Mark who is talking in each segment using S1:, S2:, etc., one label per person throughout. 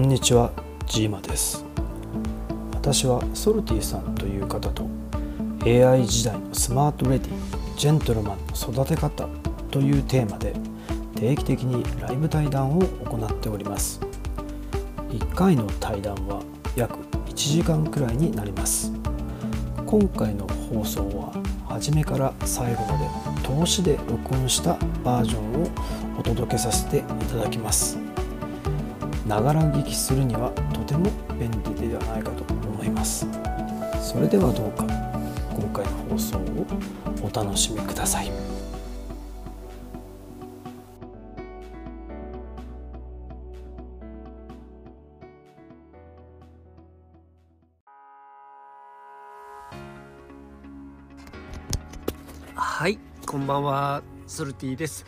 S1: んにちはジーマです。私はソルティさんという方と AI 時代のスマートレディジェントルマンの育て方というテーマで定期的にライブ対談を行っております。1回の対談は約1時間くらいになります。今回の放送は初めから最後まで通しで録音したバージョンをお届けさせていただきます。ながら聞きするにはとても便利ではないかと思います。それではどうか今回の放送をお楽しみください。
S2: はい、こんばんは、ソルティです。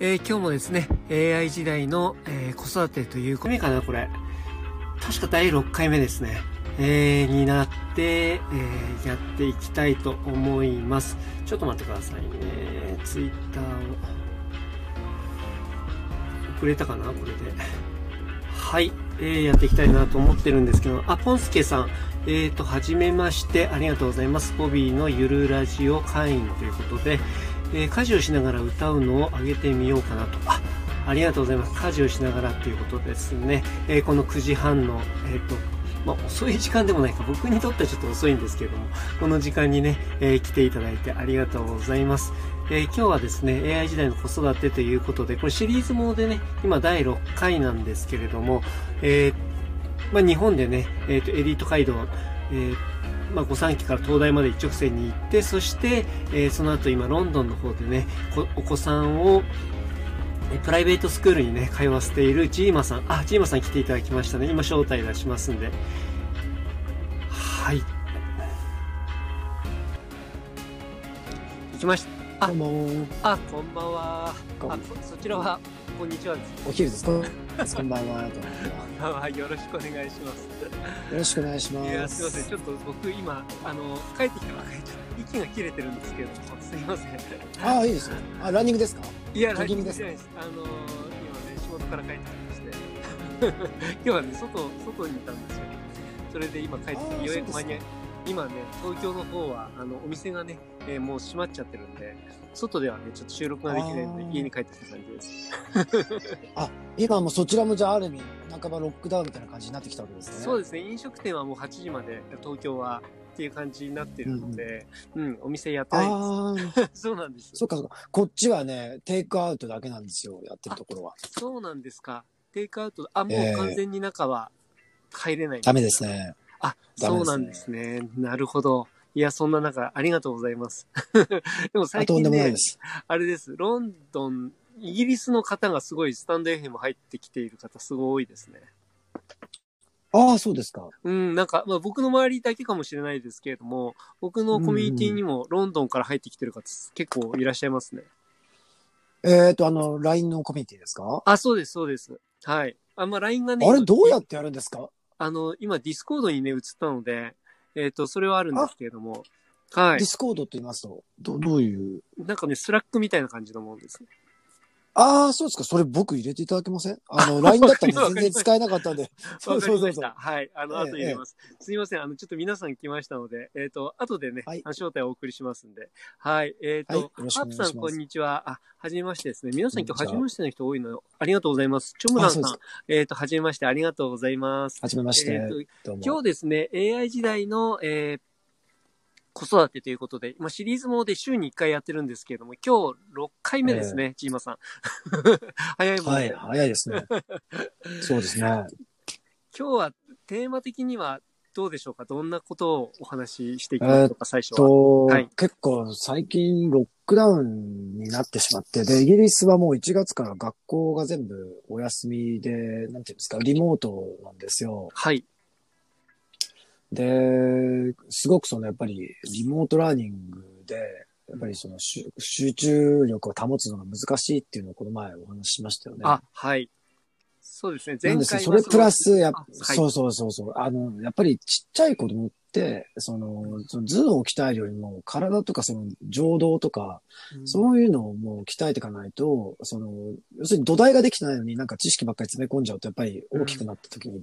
S2: えー今日もですね、AI 時代の、えー子育てという、これかな、これ。確か第6回目ですね。えーになって、えーやっていきたいと思います。ちょっと待ってくださいね。ツイッターを。遅れたかな、これで。はい、えーやっていきたいなと思ってるんですけど、あ、ポンスケさん、えーと、はじめまして、ありがとうございます。ボビーのゆるラジオ会員ということで、えー家事をしながら歌うのを上げてみようかなと。あ、ありがとうございます。家事をしながらということですね。えーこの9時半の、えっ、と、まあ、遅い時間でもないか、僕にとってはちょっと遅いんですけども、この時間にね、えー来ていただいてありがとうございます。えー今日はですね、AI 時代の子育てということで、これシリーズものでね、今第6回なんですけれども、えーまあ、日本でね、えっ、と、エリート街道、えーまあ、御三家から東大まで一直線に行って、そして、えーその後今ロンドンの方でね、こお子さんを、えプライベートスクールにね、通わせているジーマさん、あ、ジーマさん来ていただきましたね。今招待出しますんで。はい。行きました。あ
S3: どうも
S2: あ、こんばんは。
S3: こん
S2: あ、そそちらは、こんにちはです。
S3: お昼ですかこんばんはどうも
S2: あよろしくお願いします。
S3: よろしくお願いします
S2: いや、すいません。ちょっと僕今、あの、帰ってきたばかりで、ちょっと息が切れてるんですけど、すいません。
S3: ああいいですよ あランニングですか？
S2: いや、ランニングです。あの、今ね、仕事から帰ってきまして、今日はね、外、外にいたんですよ。それで今帰ってきて、ようやく間に合い今ね、東京の方は、あの、お店がね、えーもう閉まっちゃってるんで、外ではね、ちょっと収録ができないので、
S3: あー
S2: 家に帰ってきた感じです。
S3: 今もうそちらもじゃあある意味半ばロックダウンみたいな感じになってきたわけですね
S2: そうですね、飲食店はもう8時まで、東京は、っていう感じになってるので、うん、お店やってないです。
S3: ああ
S2: そうなんです。
S3: そっかそっかこっちはねテイクアウトだけなんですよやってるところは
S2: そうなんですか。テイクアウト、あ、もう
S3: ええ
S2: 完全に中は入れないん
S3: ダメです。ね
S2: あ、
S3: ダメですね
S2: そうなんですね。なるほど。いや、そんな中、ありがとうございます。でも
S3: あ
S2: 最近ね
S3: とんでもないで、す
S2: あれです。ロンドン、イギリスの方がすごいスタンド FM 入ってきている方すごい多いですね。
S3: ああそうですか
S2: うん、なんか、まあ僕の周りだけかもしれないですけれども、僕のコミュニティにもロンドンから入ってきてる方結構いらっしゃいますね。
S3: えっとあの LINE のコミュニティですか？
S2: あ、そうです、そうです。はい。あ、まあ LINE がね、
S3: あれどうやってやるんですか？
S2: あの、今、ディスコードにね、移ったので、えっ、と、それはあるんですけれども、はい
S3: ディ。スコードって言いますとどどういう？
S2: なんかね、スラックみたいな感じのものですね。
S3: ああそうですかそれ僕入れていただけません？あの LINE だったら
S2: わかりました
S3: 全然使えなかったんで そうそうそうそう。
S2: はい。あの、
S3: ええ
S2: 後入れます。すいません。あの、ちょっと皆さん来ましたので、えっ、と、後でね、
S3: はい
S2: 招待をお送りしますんで。はい。えっ、と、
S3: はい
S2: ハープさん、こんにちは。あ、はじめましてですね。皆さん今日
S3: は
S2: はじめましての人多いのよ。ありがとうございます。チョムランさん。えっ、と、はじめまして。ありがとうございます。
S3: はじめまして、
S2: えーと今日ですね、AI 時代の、えー子育てということで、まあ、シリーズもので週に1回やってるんですけれども、今日6回目ですね、ジーマさん。早いもん
S3: はい、
S2: で、
S3: 早いですね。そうですね。
S2: 今日はテーマ的にはどうでしょうか？どんなことをお話ししていきましょうか、最初は。
S3: と、
S2: はい
S3: 結構最近ロックダウンになってしまって、で、イギリスはもう1月から学校が全部お休みで、なんていうんですか、リモートなんですよ。
S2: はい。
S3: で、すごくそのやっぱりリモートラーニングで、やっぱりその集集中力を保つのが難しいっていうのをこの前お話ししましたよね。
S2: あ、はい。そうですね。
S3: なんですよ。
S2: 前回は
S3: それプラス、やそうそうそうそう。あの、やっぱりちっちゃい子供っって、その、その頭脳を鍛えるよりも、体とかその情動とか、
S2: うん。
S3: そういうのをもう鍛えていかないと、その、要するに土台ができてないのになんか知識ばっかり詰め込んじゃうと、やっぱり大きくなった時に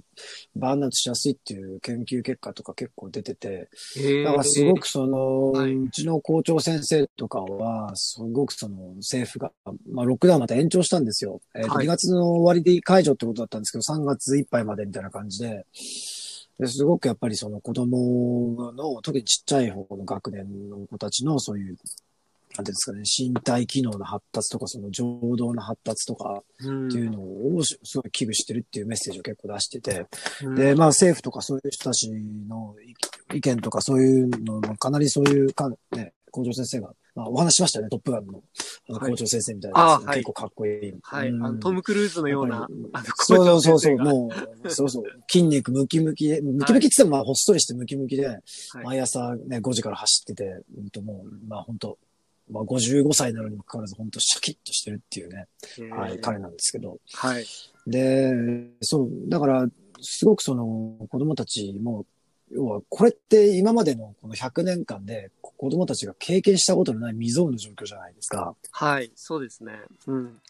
S3: バーンアウトしやすいっていう研究結果とか結構出てて、だからすごくその、
S2: はい。う
S3: ちの校長先生とかは、すごくその政府が、まあロックダウンまた延長したんですよ。えーと
S2: はい。
S3: 2月の終わりで解除ってことだったんですけど、3月いっぱいまでみたいな感じで、ですごくやっぱりその子供の、特にちっちゃい方の学年の子たちのそういう、なんていうんですかね、身体機能の発達とか、その情動の発達とか
S2: うん
S3: っていうのをすごい危惧してるっていうメッセージを結構出してて、
S2: うん。
S3: で、まあ政府とかそういう人たちの意意見とかそういうのもかなりそういうか、ね、校長先生が、まあお話ししましたよね、トップガンのあの
S2: はい
S3: 校長先生みたいな
S2: はい
S3: 結構かっこいい。
S2: はい。
S3: うん
S2: あのトム・クルーズのようなあの、
S3: そうそうそうそう、もう、そうそう、筋肉ムキムキで、ムキムキって言ってもまあほっそりしてムキムキで、
S2: はい
S3: 毎朝ね、5時から走ってて、うんともう、まあ本当まあ55歳なのにもかかわらず本当シャキッとしてるっていうね、はい、彼なんですけど。
S2: はい。
S3: で、そう、だから、すごくその子供たちも、要はこれって今までのこの100年間で子供たちが経験したことのない未曾有の状況じゃないですか。
S2: はい。そうですね。うん。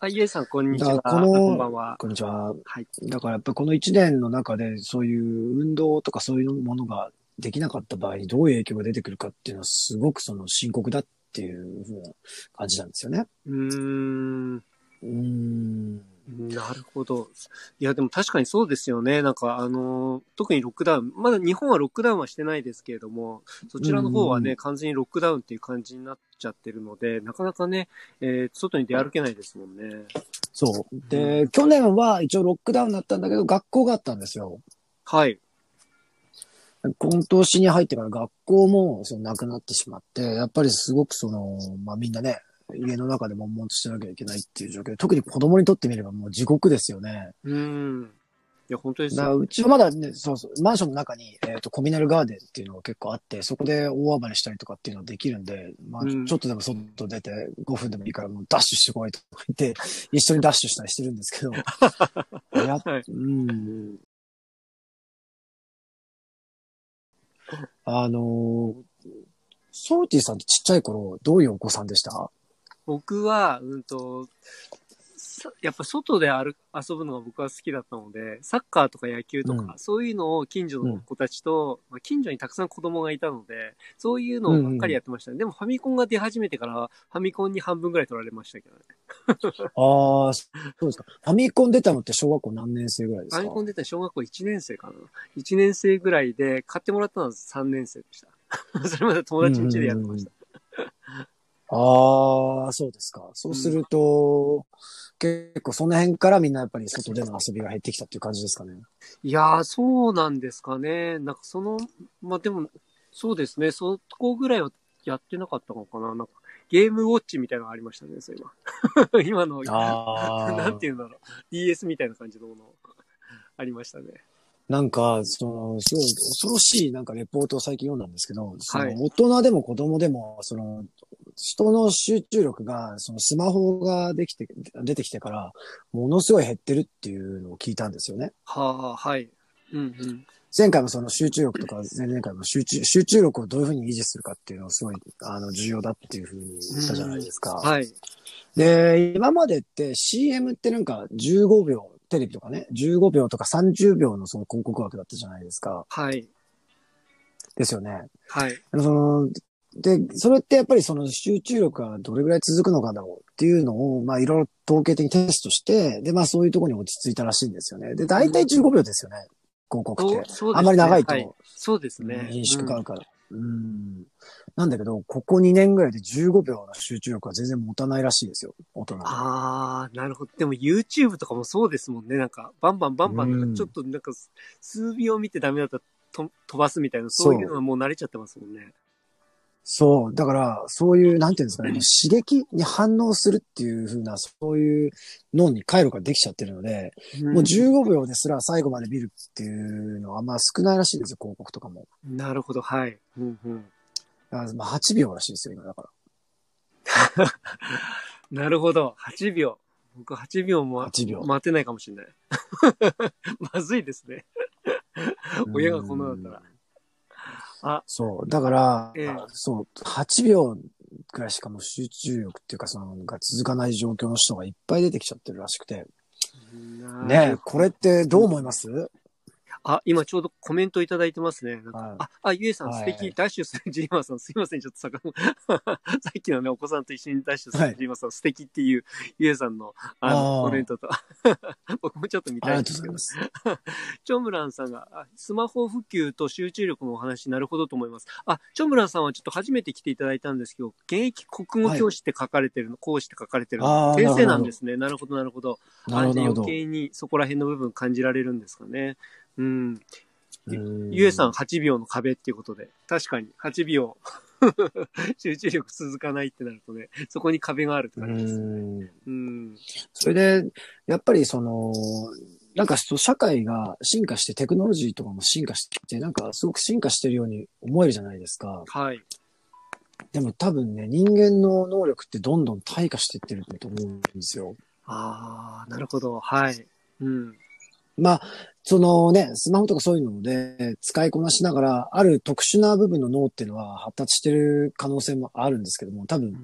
S2: あ、イエさん、こんにちは。
S3: この
S2: こんばんは。
S3: こんにちは。
S2: はい。
S3: だからやっぱりこの1年の中でそういう運動とかそういうものができなかった場合にどういう影響が出てくるかっていうのはすごくその深刻だっていうふうな感じなんですよね。
S2: うーん。
S3: うーん。
S2: なるほど。いや、でも確かにそうですよね。なんか、あのー特にロックダウン、まだ日本はロックダウンはしてないですけれども、そちらの方はね、
S3: うん
S2: 完全にロックダウンっていう感じになっちゃってるので、なかなかね、えー外に出歩けないですもんね。
S3: そう。で、去年は一応ロックダウンだったんだけど学校があったんですよ。
S2: はい。
S3: 今年に入ってから学校もそのなくなってしまって、やっぱりすごくその、まあみんなね、家の中で悶々としてなきゃいけないっていう状況で、特に子供にとってみればもう地獄ですよね。
S2: うーん。いや、本当です。
S3: うちはまだね、そうそう、マンションの中に、えっ、と、コミナルガーデンっていうのが結構あって、そこで大暴れしたりとかっていうのができるんで、まあ、
S2: うん
S3: ちょっとでも外出て5分でもいいからもうダッシュしてこいとか言って、一緒にダッシュしたりしてるんですけど、やっ
S2: はい
S3: うん。あのーソルティさんってちっちゃい頃、どういうお子さんでした？
S2: 僕は、うんと、さやっぱ外で歩遊ぶのが僕は好きだったので、サッカーとか野球とか、
S3: うん
S2: そういうのを近所の子たちと、まあ、近所にたくさん子供がいたので、そういうのばっかりやってましたね。でもファミコンが出始めてから、ファミコンに半分ぐらい取られましたけどね。
S3: ああ、そうですか。ファミコン出たのって小学校何年生ぐらいですか？
S2: ファミコン出た小学校1年生かな。1年生ぐらいで、買ってもらったのは3年生でした。それまで友達ん家でやってました。
S3: ああ、そうですか。そうすると、結構その辺からみんなやっぱり外での遊びが減ってきたっていう感じですかね。
S2: いやー、そうなんですかね。なんかその、まあ、でも、そうですね。そこぐらいはやってなかったのかな。なんか、ゲームウォッチみたいなのがありましたね、そういえば。今の、
S3: あ
S2: なんていうんだろう。DS みたいな感じのものありましたね。
S3: なんか、その、すごい恐ろしいなんかレポートを最近読んだんですけど、その
S2: はい
S3: 大人でも子供でも、その、人の集中力が、そのスマホができて、出てきてから、ものすごい減ってるっていうのを聞いたんですよね。
S2: はあ、はい。うんうん。
S3: 前回もその集中力とか、前々回も集中、集中力をどういうふうに維持するかっていうのをすごい、あの、重要だっていうふうに言ったじゃないですか。
S2: はい。
S3: で、今までって CM ってなんか15秒、テレビとかね、15秒とか30秒のその広告枠だったじゃないですか。
S2: はい。
S3: ですよね。
S2: はい。
S3: その、で、それってやっぱりその集中力がどれぐらい続くのかだろうっていうのを、まあいろいろ統計的にテストして、で、まあそういうところに落ち着いたらしいんですよね。で、大体15秒ですよね。広告って。
S2: ね
S3: あんまり長いと
S2: はいそうですね。
S3: 認識変わ
S2: うん
S3: るから。うん。なんだけど、ここ2年ぐらいで15秒の集中力は全然持たないらしいですよ。大人で。
S2: ああ、なるほど。でも YouTube とかもそうですもんね。なんか、バンバンバンバン、
S3: うん
S2: なんかちょっとなんか、数秒見てダメだったらと飛ばすみたいな、そういうのはもう慣れちゃってますもんね。
S3: そう。だから、そういう、なんていうんですかね、刺激に反応するっていう風な、そういう脳に回路ができちゃってるので、もう15秒ですら最後まで見るっていうのはあんま少ないらしいですよ、広告とかも。
S2: なるほど、はい。うんうん。
S3: だからまあ8秒らしいですよ、今だから。
S2: なるほど、8秒。僕8秒も
S3: 8秒
S2: 待てないかもしれない。まずいですね。親がこんなだったら。あ、
S3: そう。だから、
S2: ええ
S3: そう、8秒くらいしかもう集中力っていうか、その、が続かない状況の人がいっぱい出てきちゃってるらしくて。ねえこれってどう思います？
S2: あ、今ちょうどコメントいただいてますね。なんか
S3: はい
S2: あ、あ、ゆえさん
S3: はい
S2: 素敵、ダッシュするジーマさん、すいません、ちょっとさか さっきのね、お子さんと一緒にダッシュす
S3: はい
S2: るジーマさん、素敵っていう、ゆえさんの、あの、コメントと、僕もちょっと見たいんですけど
S3: ま、す。
S2: チョムランさんが、あスマホ普及と集中力のお話、なるほどと思います。あ、チョムランさんはちょっと初めて来ていただいたんですけど、現役国語教師って書かれてるの、講師って書かれてるの、先生なんですね。なるほど、なるほど。あじゃあ余計にそこら辺の部分感じられるんですかね。うん。
S3: うん
S2: ゆえさん8秒の壁っていうことで、確かに8秒 集中力続かないってなるとね、そこに壁があるって
S3: う
S2: 感じですね。
S3: ん。
S2: うん。
S3: それで、やっぱりその、なんか社会が進化して、テクノロジーとかも進化してきて、なんかすごく進化してるように思えるじゃないですか。
S2: はい。
S3: でも多分ね、人間の能力ってどんどん退化していってると思うんですよ。
S2: ああ、なるほど。はい。うん。
S3: まあ、そのね、スマホとかそういうので使いこなしながら、ある特殊な部分の脳っていうのは発達してる可能性もあるんですけども、多分、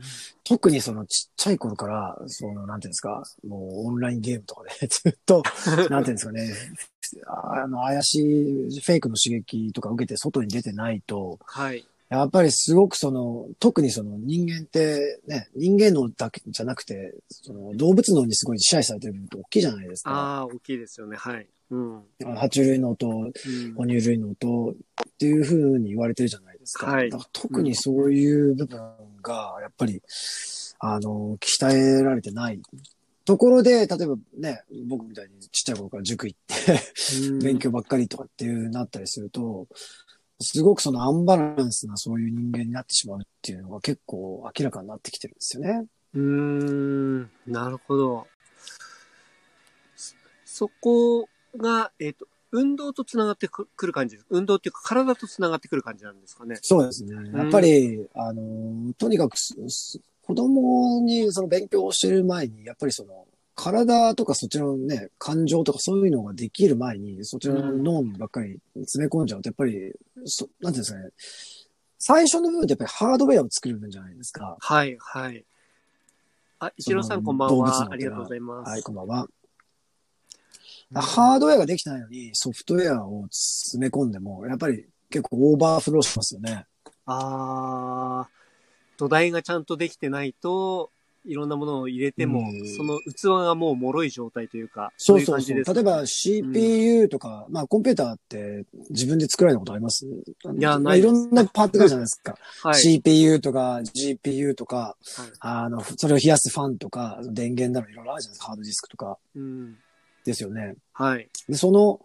S3: 特にそのちっちゃい頃から、その、なんていうんですか、もうオンラインゲームとかで ずっと、なんていうんですかね、あの、怪しいフェイクの刺激とか受けて外に出てないと、
S2: はい。
S3: やっぱりすごくその、特にその人間ってね、人間脳だけじゃなくて、その動物脳にすごい支配されてる部分って大きいじゃないですか。
S2: ああ、大きいですよね。はい。うん。
S3: 爬虫類脳と
S2: うん
S3: 哺乳類脳とっていうふうに言われてるじゃないですか。
S2: はい
S3: だから特にそういう部分が、やっぱり、あの、鍛えられてない。ところで、例えばね、僕みたいにちっちゃい頃から塾行って、
S2: うん
S3: 勉強ばっかりとかっていうなったりすると、すごくそのアンバランスなそういう人間になってしまうっていうのが結構明らかになってきてるんですよね。
S2: うーん、なるほど。そそこが、えっ、と、運動とつながってくくる感じです。運動っていうか、体とつながってくる感じなんですかね。
S3: そうですね。やっぱり、あの、とにかく子供にその勉強をしてる前に、やっぱりその、体とかそっちのね、感情とかそういうのができる前に、そっちの脳ばっかり詰め込んじゃうと、やっぱり、そなんていうんですかね、最初の部分ってやっぱりハードウェアを作るんじゃないですか。
S2: はい、はい。あ、一郎さんこんばんは。ありがとうございます。
S3: はい、こんばんは。ハードウェアができてないのに、ソフトウェアを詰め込んでも、やっぱり結構オーバーフローしますよね。
S2: あー、土台がちゃんとできてないと、いろんなものを入れても、
S3: うん
S2: その器がもう脆い状態というか、
S3: そう
S2: い
S3: そうそう。
S2: 感じですか？
S3: 例えば CPU とか、まあコンピューターって自分で作られたことあります？い
S2: や
S3: まあ、
S2: ない
S3: いろんなパーツがあるじゃないですか。
S2: はい。
S3: CPU とか GPU とか、
S2: はい
S3: あの、それを冷やすファンとか、電源だろいろいろあるじゃないですか。ハードディスクとか
S2: うん。
S3: ですよね。
S2: はい。
S3: で、その、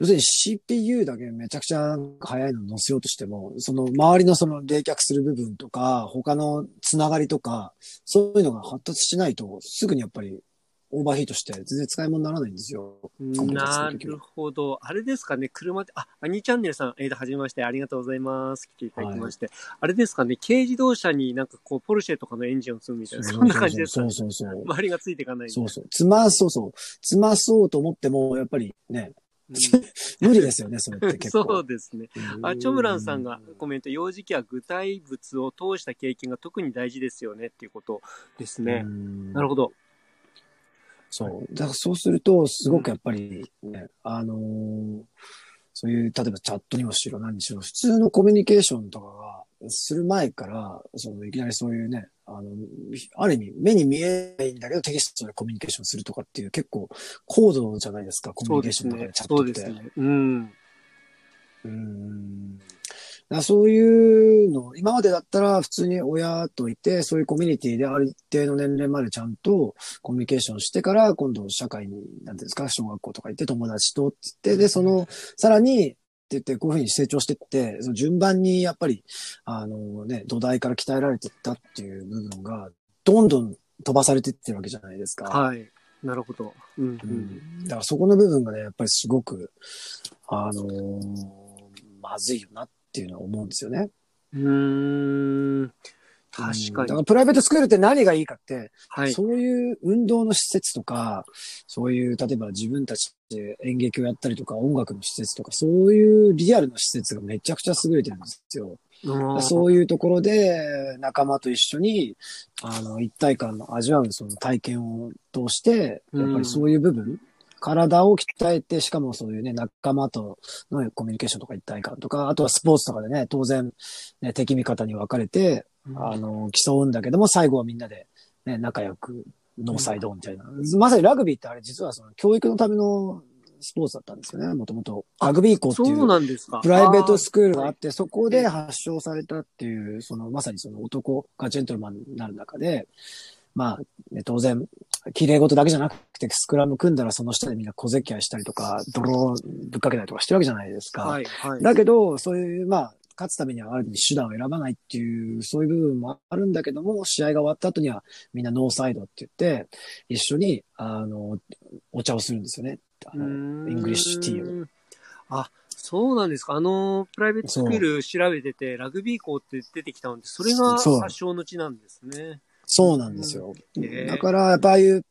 S3: 要するに CPU だけめちゃくちゃ速いの乗せようとしても、その周りのその冷却する部分とか、他のつながりとか、そういうのが発達しないと、すぐにやっぱりオーバーヒートして全然使い物にならないんですよ。
S2: な
S3: 作る
S2: ほど。あれですかね、車で、あ、アニチャンネルさん、えーと、はじめまして、ありがとうございます。来ていただきまして。あれですかね、軽自動車になんかこう、ポルシェとかのエンジンを積むみたいな、そんな感じですか、
S3: そ
S2: ね
S3: うそうそう。
S2: 周りがついていかない
S3: そうそう。つま、そうそう。つまそうと思っても、やっぱりね、
S2: うん
S3: 無理ですよね、それって結構。
S2: そうですね。あ、チョムランさんがコメント、幼児期は具体物を通した経験が特に大事ですよねっていうことですね。なるほど。
S3: そう。だからそうすると、すごくやっぱりね、あのーそういう、例えばチャットにもしろ何にしろ、普通のコミュニケーションとかがする前から、そのいきなりそういうね、あの、ある意味目に見えないんだけどテキストでコミュニケーションするとかっていう結構高度じゃないですか、コミュニケーションとかでチャット
S2: そう
S3: って。
S2: ですね。うん。
S3: うんそういうの、今までだったら普通に親といて、そういうコミュニティである一定の年齢までちゃんとコミュニケーションしてから、今度社会に、なんていうんですか、小学校とか行って友達とって言って、で、その、さらに、って言って、こういうふうに成長していって、その順番にやっぱり、あのね、土台から鍛えられていったっていう部分が、どんどん飛ばされていってるわけじゃないですか。
S2: はい。なるほど。うん、う。
S3: うんん。だからそこの部分がね、やっぱりすごく、あのーまずいよなっていうのは思うんですよね。
S2: うーん。確かに。
S3: だからプライベートスクールって何がいいかって、
S2: はい。
S3: そういう運動の施設とか、そういう、例えば自分たちで演劇をやったりとか、音楽の施設とか、そういうリアルな施設がめちゃくちゃ優れてるんですよ。
S2: うん
S3: そういうところで仲間と一緒に、あの、一体感の味わうその体験を通して、やっぱりそういう部分、体を鍛えて、しかもそういうね、仲間とのコミュニケーションとか一体感とか、あとはスポーツとかでね、当然、ね、敵味方に分かれて、あの、競うんだけども、最後はみんなで、ね、仲良く、ノーサイドみたいな。まさにラグビーってあれ実はその教育のためのスポーツだったんですよね、もともと。ラグビー校ってい
S2: そう
S3: う
S2: なんですか。
S3: プライベートスクールがあ
S2: あ
S3: って、そこで発祥されたっていう、そのまさにその男がジェントルマンになる中で、まあ、ね、当然、綺麗事だけじゃなくて、スクラム組んだらその下でみんな小競り合いしたりとか、泥をぶっかけたりとかしてるわけじゃないですか。
S2: はい、はい。
S3: だけど、そういう、まあ、勝つためにはある意味手段を選ばないっていう、そういう部分もあるんだけども、試合が終わった後にはみんなノーサイドって言って、一緒に、あの、お茶をするんですよね。あの English tea を。
S2: を。あ、そうなんですか。あの、 private school 調べてて、ラグビー校って出てきたので、それが発祥の地なんですね。
S3: そうなんですよ。
S2: へえ
S3: だから、やっぱああいう、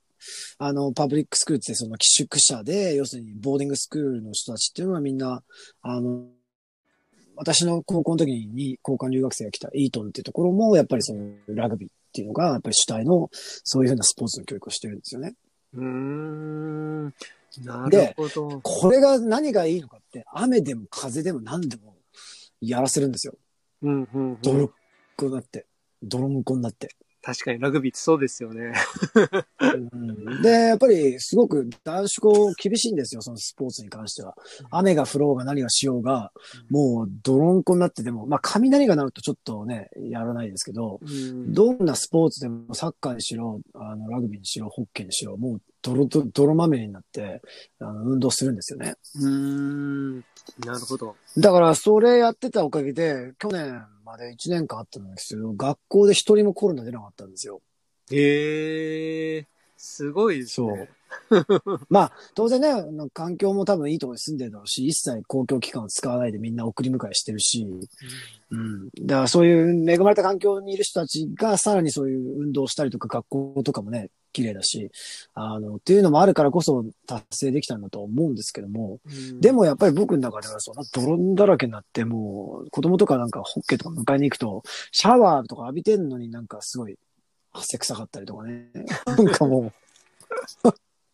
S3: あの、パブリックスクールってその寄宿舎で、要するにボーディングスクールの人たちっていうのはみんな、あの、私の高校の時に交換留学生が来たイートンっていうところも、やっぱりそのラグビーっていうのが、やっぱり主体の、そういうふうなスポーツの教育をしてるんですよね。
S2: うーん。なるほど。
S3: これが何がいいのかって、雨でも風でも何でもやらせるんですよ。
S2: うん、うん、うん。
S3: 泥っこになって。泥んこになって。
S2: 確かにラグビーってそうですよね。
S3: うんで、やっぱりすごく男子校厳しいんですよ、そのスポーツに関しては。雨が降ろうが何がしようが、もう泥んこになってても、まあ雷が鳴るとちょっとね、やらないですけど、
S2: うん
S3: どんなスポーツでもサッカーにしろ、あのラグビーにしろ、ホッケーにしろ、もう泥と泥まみれになって、あの運動するんですよね。
S2: うーん。なるほど。
S3: だから、それやってたおかげで、去年まで1年間あったんですけど、学校で一人もコロナ出なかったんですよ。
S2: へえ、すごいですね。
S3: まあ、当然ね、環境も多分いいところに住んでるだろうし、一切公共機関を使わないでみんな送り迎えしてるし、うん。だからそういう恵まれた環境にいる人たちがさらにそういう運動したりとか学校とかもね、綺麗だし、あの、っていうのもあるからこそ達成できたんだと思うんですけども、
S2: うん
S3: で、もやっぱり僕の中ではその泥だらけになって、もう子供とかなんかホッケーとか迎えに行くと、シャワーとか浴びてんのになんかすごい汗臭かったりとかね。なんかもう、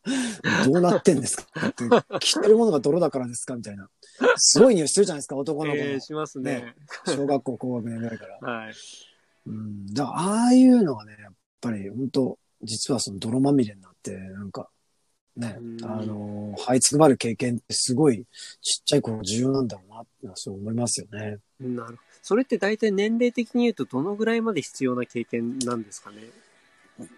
S3: どうなってんですか？って着てるものが泥だからですか？みたいな。すごい匂いしてるじゃないですか、男の子の。
S2: えーしますね。
S3: 小学校高学年ぐらいから。
S2: はい。
S3: うん。だから、ああいうのがね、やっぱり本当実はその泥まみれになって、なんか、ね
S2: う、ん
S3: あの、這いつくばる経験ってすごいちっちゃい頃重要なんだろうなってそう思いますよね。
S2: なるそれって大体年齢的に言うとどのぐらいまで必要な経験なんですかね？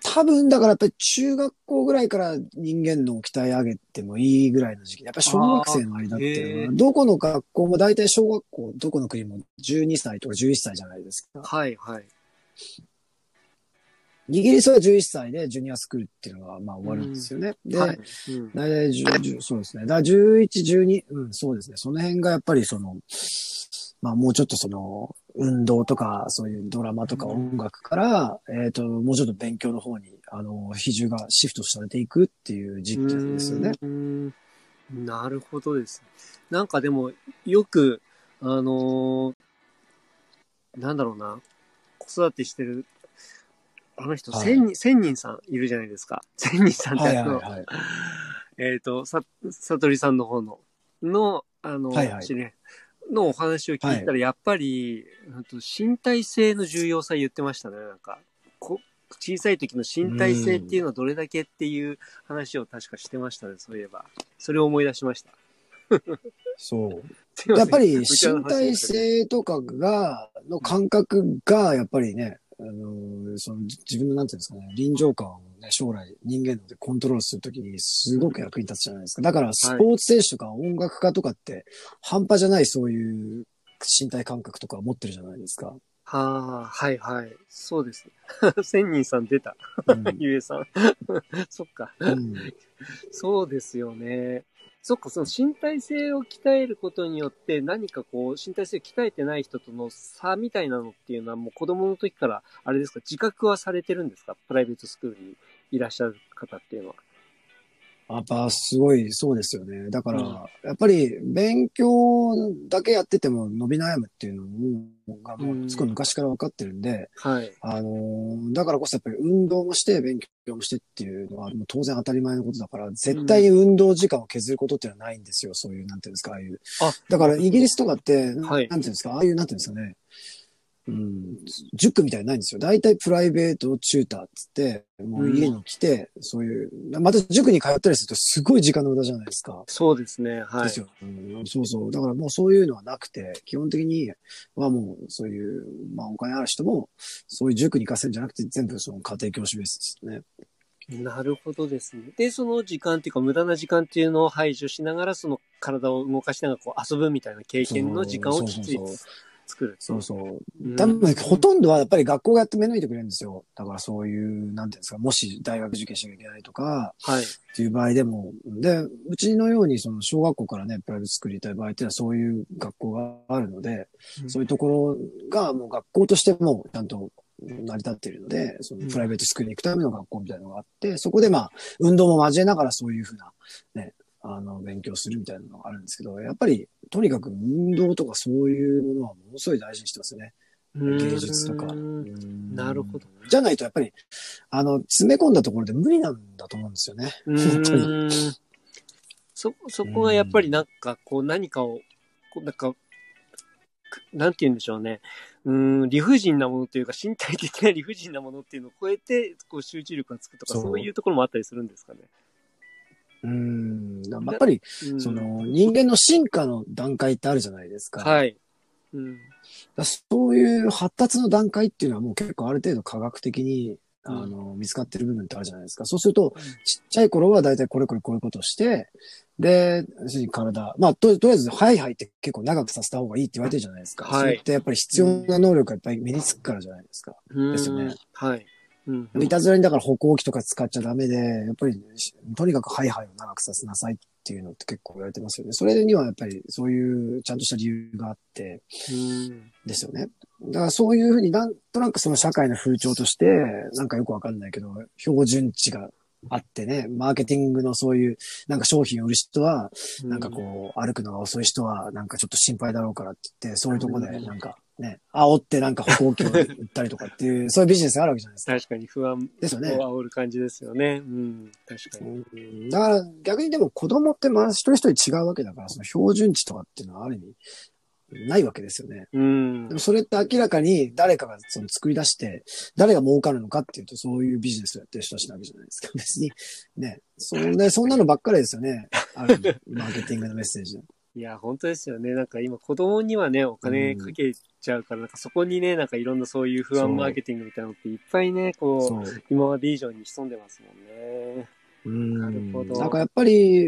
S3: 多分、だからやっぱり中学校ぐらいから人間のを鍛え上げてもいいぐらいの時期。やっぱり小学生の間っていうのは、どこの学校も大体小学校、どこの国も12歳とか11歳じゃないですか。
S2: はい、はい。
S3: イギリスは11歳でジュニアスクールっていうのがまあ終わるんですよね。で、
S2: はい。うん
S3: 大体10、10そうですね。だから11、12、うん、そうですね。その辺がやっぱりその、まあもうちょっとその、運動とか、そういうドラマとか音楽から、えっ、と、もうちょっと勉強の方に、あの、比重がシフトされていくっていう時期ですよね。
S2: うーんなるほどです。なんかでも、よく、あのーなんだろうな、子育てしてる、あの人、
S3: はい
S2: 千人、千人さんいるじゃないですか。千人さんって
S3: はい
S2: あの、
S3: はいはい。
S2: えっ、と、さ、さとりさんの方の、の、あの、
S3: はいはい
S2: 知り合いのお話を聞いたら、やっぱり、うんと身体性の重要さ言ってましたね。なんか、こ小さい時の身体性っていうのはどれだけっていう話を確かしてましたね、そういえば。それを思い出しました。
S3: そう。やっぱり身体性とかが、の感覚が、やっぱりね、あの、その自分のなんていうんですかね、臨場感をね、将来人間のでコントロールするときにすごく役に立つじゃないですか。だからスポーツ選手とか音楽家とかって半端じゃないそういう身体感覚とか持ってるじゃないですか。
S2: はあ、はいはい。そうです。千人さん出た。
S3: うん
S2: ゆえさん。そっか。
S3: うん
S2: そうですよね。そっか、その身体性を鍛えることによって何かこう、身体性を鍛えてない人との差みたいなのっていうのはもう子供の時から、あれですか、自覚はされてるんですか？プライベートスクールにいらっしゃる方っていうのは。
S3: やっぱすごいそうですよね。だから、
S2: うん
S3: やっぱり勉強だけやってても伸び悩むっていうのがもうすごい昔から分かってるんで、
S2: はい。
S3: あのーだからこそやっぱり運動もして勉強もしてっていうのはもう当然当たり前のことだから、絶対に運動時間を削ることっていうのはないんですよ。そういう、なんていうんですか、ああいう。
S2: あ
S3: だからイギリスとかって、
S2: はい
S3: なんていうんですか、ああいう、なんていうんですかね。うん、塾みたいにないんですよ。大体プライベートチューターっつって、もう家に来て、そういう、また塾に通ったりするとすごい時間の無駄じゃないですか。
S2: そうですね。はい。
S3: ですよ、うんそうそう。だからもうそういうのはなくて、基本的にはもうそういう、まあお金ある人も、そういう塾に行かせるんじゃなくて、全部その家庭教師ベースですね。
S2: なるほどですね。で、その時間っていうか、無駄な時間っていうのを排除しながら、その体を動かしながらこう遊ぶみたいな経験の時間をきっちり
S3: そうそうそう
S2: 作る。
S3: そうそう。
S2: うん
S3: 多分、ほとんどはやっぱり学校がやって目抜いてくれるんですよ。だからそういう、なんていうんですか、もし大学受験しなきゃいけないとか、
S2: はい。
S3: っていう場合でも、で、うちのようにその小学校からね、プライベート作りたい場合っていうのはそういう学校があるので、
S2: うん
S3: そういうところがもう学校としてもちゃんと成り立っているので、そのプライベートスクールに行くための学校みたいなのがあって、そこでまあ、運動も交えながらそういうふうな、ね、あの、勉強するみたいなのがあるんですけど、やっぱり、とにかく運動とかそういうものはものすごい大事にしてますよね。芸術とか。
S2: うんなるほど。
S3: じゃないとやっぱり、あの、詰め込んだところで無理なんだと思うんですよね。本当に。
S2: うんそ、そこがやっぱりなんか、こう何かを、こうなんか、くなんて言うんでしょうね。うん、理不尽なものというか、身体的な理不尽なものっていうのを超えて、こう集中力がつくとか、
S3: そう
S2: いうところもあったりするんですかね。
S3: うん。やっぱり、
S2: うん
S3: その、人間の進化の段階ってあるじゃないですか。
S2: はい。うん。
S3: そういう発達の段階っていうのはもう結構ある程度科学的に、あの、見つかってる部分ってあるじゃないですか。そうすると、ちっちゃい頃は大体これこれこういうことをして、で、体、まあ、と、とりあえず、ハイハイって結構長くさせた方がいいって言われてるじゃないですか。
S2: はい
S3: それってやっぱり必要な能力がやっぱり身につくからじゃないですか。
S2: うん
S3: ですよね。
S2: はい。うん。
S3: いたずらにだから歩行器とか使っちゃダメで、やっぱり、とにかくハイハイを長くさせなさいっていうのって結構言われてますよね。それにはやっぱりそういうちゃんとした理由があって、
S2: うん
S3: ですよね。だからそういうふうになんとなくその社会の風潮として、なんかよくわかんないけど、標準値があってね、マーケティングのそういう、なんか商品を売る人は、なんかこう、歩くのが遅い人は、なんかちょっと心配だろうからって言って、そういうところで、なんかね、煽ってなんか歩行器を売ったりとかっていう、そういうビジネスがあるわけじゃないですか。
S2: 確かに不安を
S3: ですよね。
S2: 煽る感じですよね。うん。確かに。
S3: うんだから逆にでも子供ってまあ一人一人違うわけだから、その標準値とかっていうのはある意味ないわけですよね。
S2: うん
S3: でも。それって明らかに誰かがその作り出して、誰が儲かるのかっていうと、そういうビジネスをやってる人たちなわけじゃないですか。別に。ね。そんで、そんなのばっかりですよね。ある意味マーケティングのメッセージ。
S2: いや、本当ですよね。なんか今子供にはね、お金かけちゃうから、なんかそこにね、なんかいろんなそういう不安マーケティングみたいなのっていっぱいね、こう、
S3: そう。
S2: 今まで以上に潜んでますもんね。
S3: うん
S2: なるほど
S3: なんかやっぱり、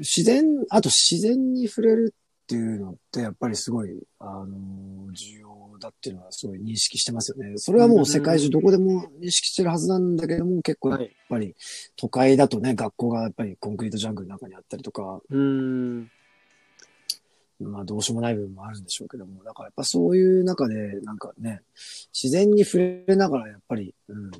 S3: 自然、あと自然に触れるっていうのって、やっぱりすごい、あの、重要だっていうのはすごい認識してますよね。それはもう世界中どこでも認識してるはずなんだけども、結構やっ
S2: はい。
S3: ぱり都会だとね、学校がやっぱりコンクリートジャングルの中にあったりとか、
S2: うん。
S3: まあどうしようもない部分もあるんでしょうけども、だからやっぱそういう中で、なんかね、自然に触れながらやっぱり、うん、っ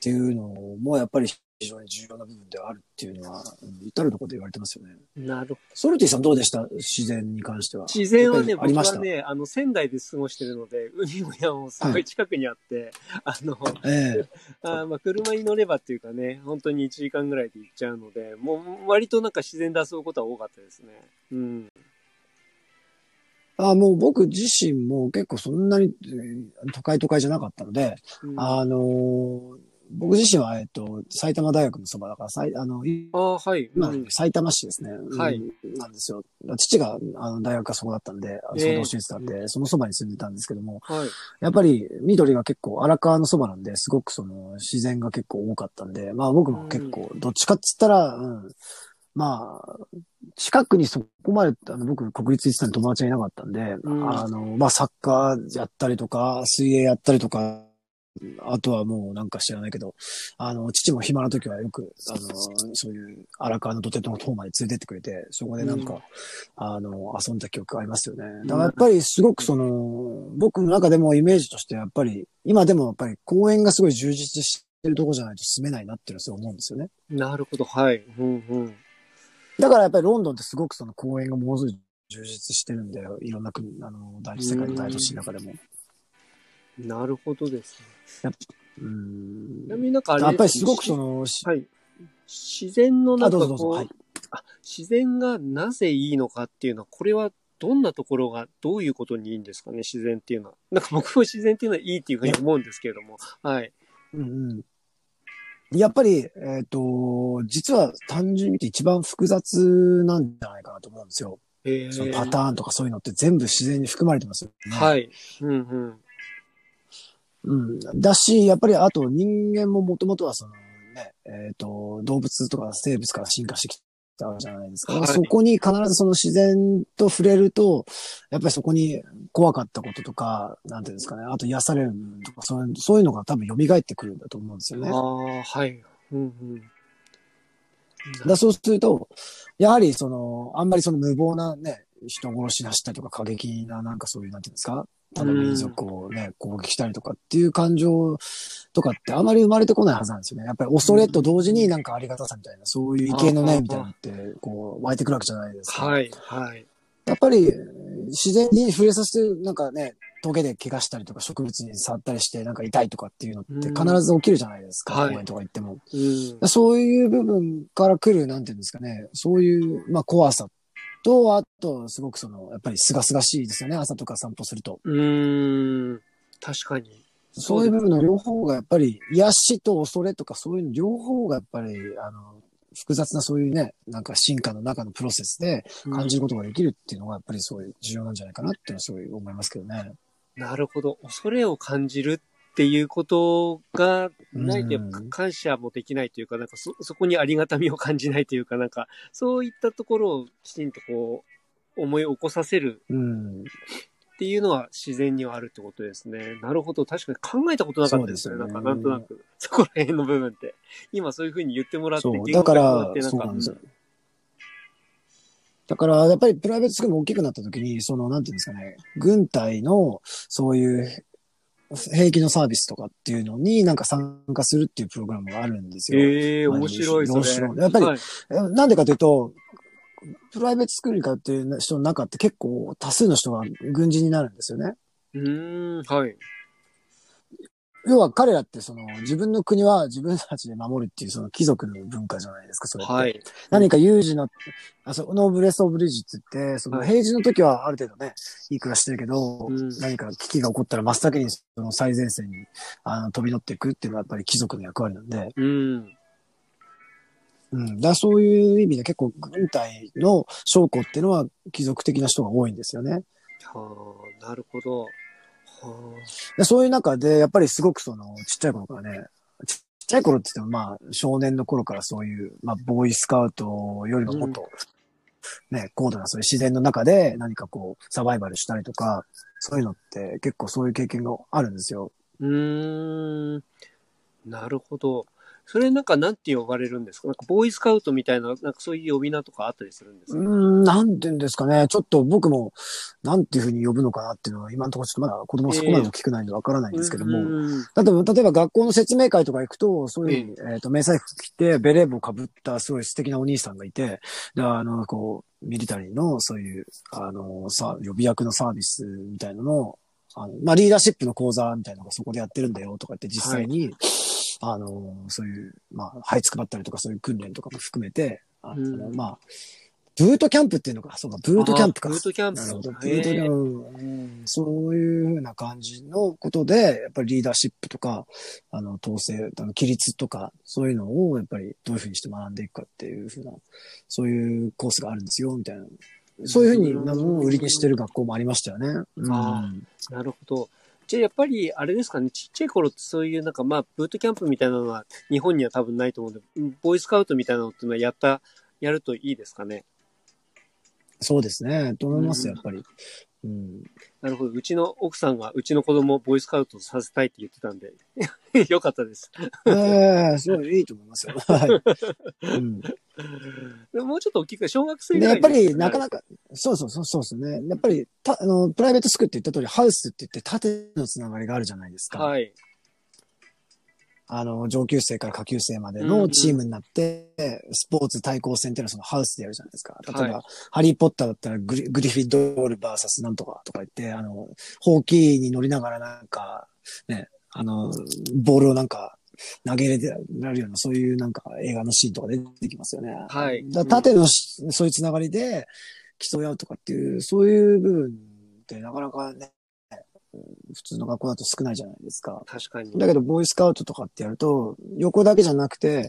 S3: ていうのもやっぱり非常に重要な部分ではあるっていうのは、うん、至るところで言われてますよね。
S2: なるほど。
S3: ソルティさんどうでした？自然に関しては。
S2: 自然はね、
S3: やっぱりありました？
S2: 僕はね、あの、仙台で過ごしてるので、海も山もすごい近くにあって、あの、
S3: ええ
S2: あーまあ、車に乗ればっていうかね、本当に1時間ぐらいで行っちゃうので、もう割となんか自然で遊ぶことは多かったですね。うん。
S3: あもう僕自身も結構そんなに、えー都会都会じゃなかったので、
S2: うん
S3: あのー僕自身は、えっと、埼玉大学のそばだから、さいあの、い
S2: ああ、はい。
S3: まあ
S2: うん、
S3: 埼玉市ですね。
S2: はい
S3: うんなんですよ。父が、あの、大学がそこだったんで、あの
S2: ええ
S3: 総合市立だって、そのそばに住んでたんですけども、
S2: はい。
S3: やっぱり緑が結構荒川のそばなんで、すごくその自然が結構多かったんで、まあ僕も結構、どっちかっつったら、うん、まあ、近くにそこまで、あの僕国立行ってたの友達がいなかったんで、
S2: うん
S3: あの、まあサッカーやったりとか、水泳やったりとか、あとはもうなんか知らないけど、あの、父も暇な時はよく、あの、そういう荒川の土手の塔まで連れてってくれて、そこでなんか、
S2: うん
S3: あの、遊んだ記憶ありますよね。だからやっぱりすごくその、僕の中でもイメージとしてやっぱり、今でもやっぱり公園がすごい充実してるとこじゃないと住めないなっていうのはすごい思うんですよね。
S2: なるほど、はい。うんうん。
S3: だからやっぱりロンドンってすごくその公園がものすごい充実してるんだよ。いろんな国、あの、大世界の大都市の中でも。
S2: なるほどですね。
S3: うん
S2: ちなみになんかあれ
S3: やっぱりすごく
S2: し
S3: その、し
S2: はい。自然のな
S3: あ、
S2: んか
S3: どうぞどうぞ。
S2: こう、
S3: はい。
S2: あ自然がなぜいいのかっていうのは、これはどんなところがどういうことにいいんですかね、自然っていうのは。なんか僕も自然っていうのはいいっていうふうに思うんですけれども。はい。
S3: うんうん。やっぱり、えっ、と、実は単純に見て一番複雑なんじゃないかなと思うんですよ。
S2: へ
S3: そのパターンとかそういうのって全部自然に含まれてますよね。
S2: はい。うんうん。
S3: うん。だし、やっぱりあと人間ももともとはそのね、えっ、と、動物とか生物から進化してきたじゃないですか。
S2: はい
S3: そこに必ずその自然と触れると、やっぱりそこに怖かったこととか、なんていうんですかね、あと癒されるとか、そういうそういうのが多分蘇ってくるんだと思うんですよね。
S2: ああ、はい。うんうん。
S3: だそうすると、やはりその、あんまりその無謀なね、人殺しなしたりとか過激ななんかそういう、なんていうんですか、他の民族をね、攻撃したりとかっていう感情とかってあまり生まれてこないはずなんですよね。やっぱり恐れと同時になんかありがたさみたいな、そういう畏敬の
S2: ああ
S3: 念みたいなのって、こう、湧いてくるわけじゃないですか。
S2: はい、はい。
S3: やっぱり、自然に触れさせて、なんかね、峠で怪我したりとか植物に触ったりしてなんか痛いとかっていうのって必ず起きるじゃないですか、
S2: うんはい
S3: 公園とか行っても。
S2: うん。
S3: そういう部分から来る、なんていうんですかね、そういう、まあ、怖さと、あと、すごくその、やっぱり清々しいですよね、朝とか散歩すると。
S2: うーん。確かに。
S3: そういう部分の両方がやっぱり、癒しと恐れとかそういうの両方がやっぱり、あの、複雑なそういうね、なんか進化の中のプロセスで感じることができるっていうのがやっぱりすごい重要なんじゃないかなっていうのはすごい思いますけどね。
S2: なるほど。恐れを感じるっていうことがないと感謝もできないというか、なんかそ、そこにありがたみを感じないというか、なんか、そういったところをきちんとこう、思い起こさせる
S3: うん。
S2: っていうのは自然にはあるってことですね。なるほど。確かに考えたことなかったですね。
S3: ね
S2: なんか、なんとなく。そこら辺の部分って。今そういうふうに言ってもらって、
S3: だからそうなんですよ。だから、やっぱりプライベートスクールも大きくなった時に、その、なんていうんですかね、軍隊の、そういう、兵器のサービスとかっていうのになんか参加するっていうプログラムがあるんですよ。
S2: ええ面白いそ
S3: どうし
S2: れ。
S3: ようやっぱり
S2: はい
S3: えなんでかというと、プライベートスクールに通ってる人の中って結構多数の人が軍人になるんですよね。
S2: うーん、はい。
S3: 要は彼らってその自分の国は自分たちで守るっていうその貴族の文化じゃないですか、それって。
S2: はい。
S3: 何か有事の、あそこのブレスオブリッジって言って、その
S2: はい
S3: 平時の時はある程度ね、いい暮らしてるけど、
S2: うん
S3: 何か危機が起こったら真っ先にその最前線にあの飛び乗っていくっていうのはやっぱり貴族の役割なんで、
S2: うん。
S3: うん。だそういう意味で結構軍隊の将校っていうのは貴族的な人が多いんですよね。
S2: はあ、なるほど。は
S3: でそういう中で、やっぱりすごくその、ちっちゃい頃からね、ちちっちゃい頃って言ってもまあ、少年の頃からそういう、まあ、ボーイスカウトよりももっと、ね、高度なそういう自然の中で何かこう、サバイバルしたりとか、そういうのって結構そういう経験があるんですよ。
S2: あ、うーん。なるほど。それなんかなんて呼ばれるんですか？なんかボーイスカウトみたいな、なんかそういう呼び名とかあったりするんですか、
S3: うーん、なんて言うんですかね。ちょっと僕も、なんていうふうに呼ぶのかなっていうのは、今のところちょっとまだ子供そこまで大きくないんでわからないんですけども、えば、例えば学校の説明会とか行くと、そういうえっ、と、迷彩服着て、ベレー帽かぶったすごい素敵なお兄さんがいて、で、あの、こう、ミリタリーの、そういう、あの、さ、予備役のサービスみたいなのを、あの、まあ、リーダーシップの講座みたいなのがそこでやってるんだよとかって実際に、あの、そういう、まあ、配付配ったりとかそういう訓練とかも含めて、あの、
S2: うん
S3: まあ、ブートキャンプっていうのか、そうか、ブートキャンプか。
S2: あブートキャンプ
S3: なるほど。
S2: へ
S3: ブートキャンプ、うんそういうふうな感じのことで、やっぱりリーダーシップとか、あの、統制、あの、規律とか、そういうのを、やっぱりどういうふうにして学んでいくかっていうふうな、そういうコースがあるんですよ、みたいな。そういうふうになのを売りにしてる学校もありましたよね。うん
S2: あなるほど。じゃあやっぱり、あれですかね、ちっちゃい頃ってそういうなんかまあ、ブートキャンプみたいなのは日本には多分ないと思うんで、ボーイスカウトみたいなのっていうのはやった、やるといいですかね？
S3: そうですね。と思います、
S2: うん
S3: やっぱり。うん。
S2: なるほど。うちの奥さんが、うちの子供をボーイスカウトさせたいって言ってたんで、よかったです。
S3: ええすごいいいと思いますよ。はい。うん。
S2: でももうちょっと大きく、小学生ぐ
S3: で、
S2: らい
S3: やっぱり、なか
S2: な
S3: なか、そうそうそうそうですね。やっぱり、た、あの、プライベートスクって言った通り、ハウスって言って縦のつながりがあるじゃないですか。
S2: はい。
S3: あの、上級生から下級生まで
S2: うんうん
S3: のチームになって、スポーツ対抗戦っていうのはそのハウスでやるじゃないですか。例えば、
S2: は
S3: ハリーポッターだったらグリグリフィッドールバーサスなんとかとか言って、あの、ホーキーに乗りながらなんか、ね、あの、ボールをなんか、投げ入れてなるような、そういうなんか映画のシーンとか出てきますよね。
S2: はい
S3: だ縦のし、そういうつながりで競い合うとかっていう、そういう部分ってなかなかね、普通の学校だと少ないじゃないですか。
S2: 確かに。
S3: だけど、ボーイスカウトとかってやると、横だけじゃなくて、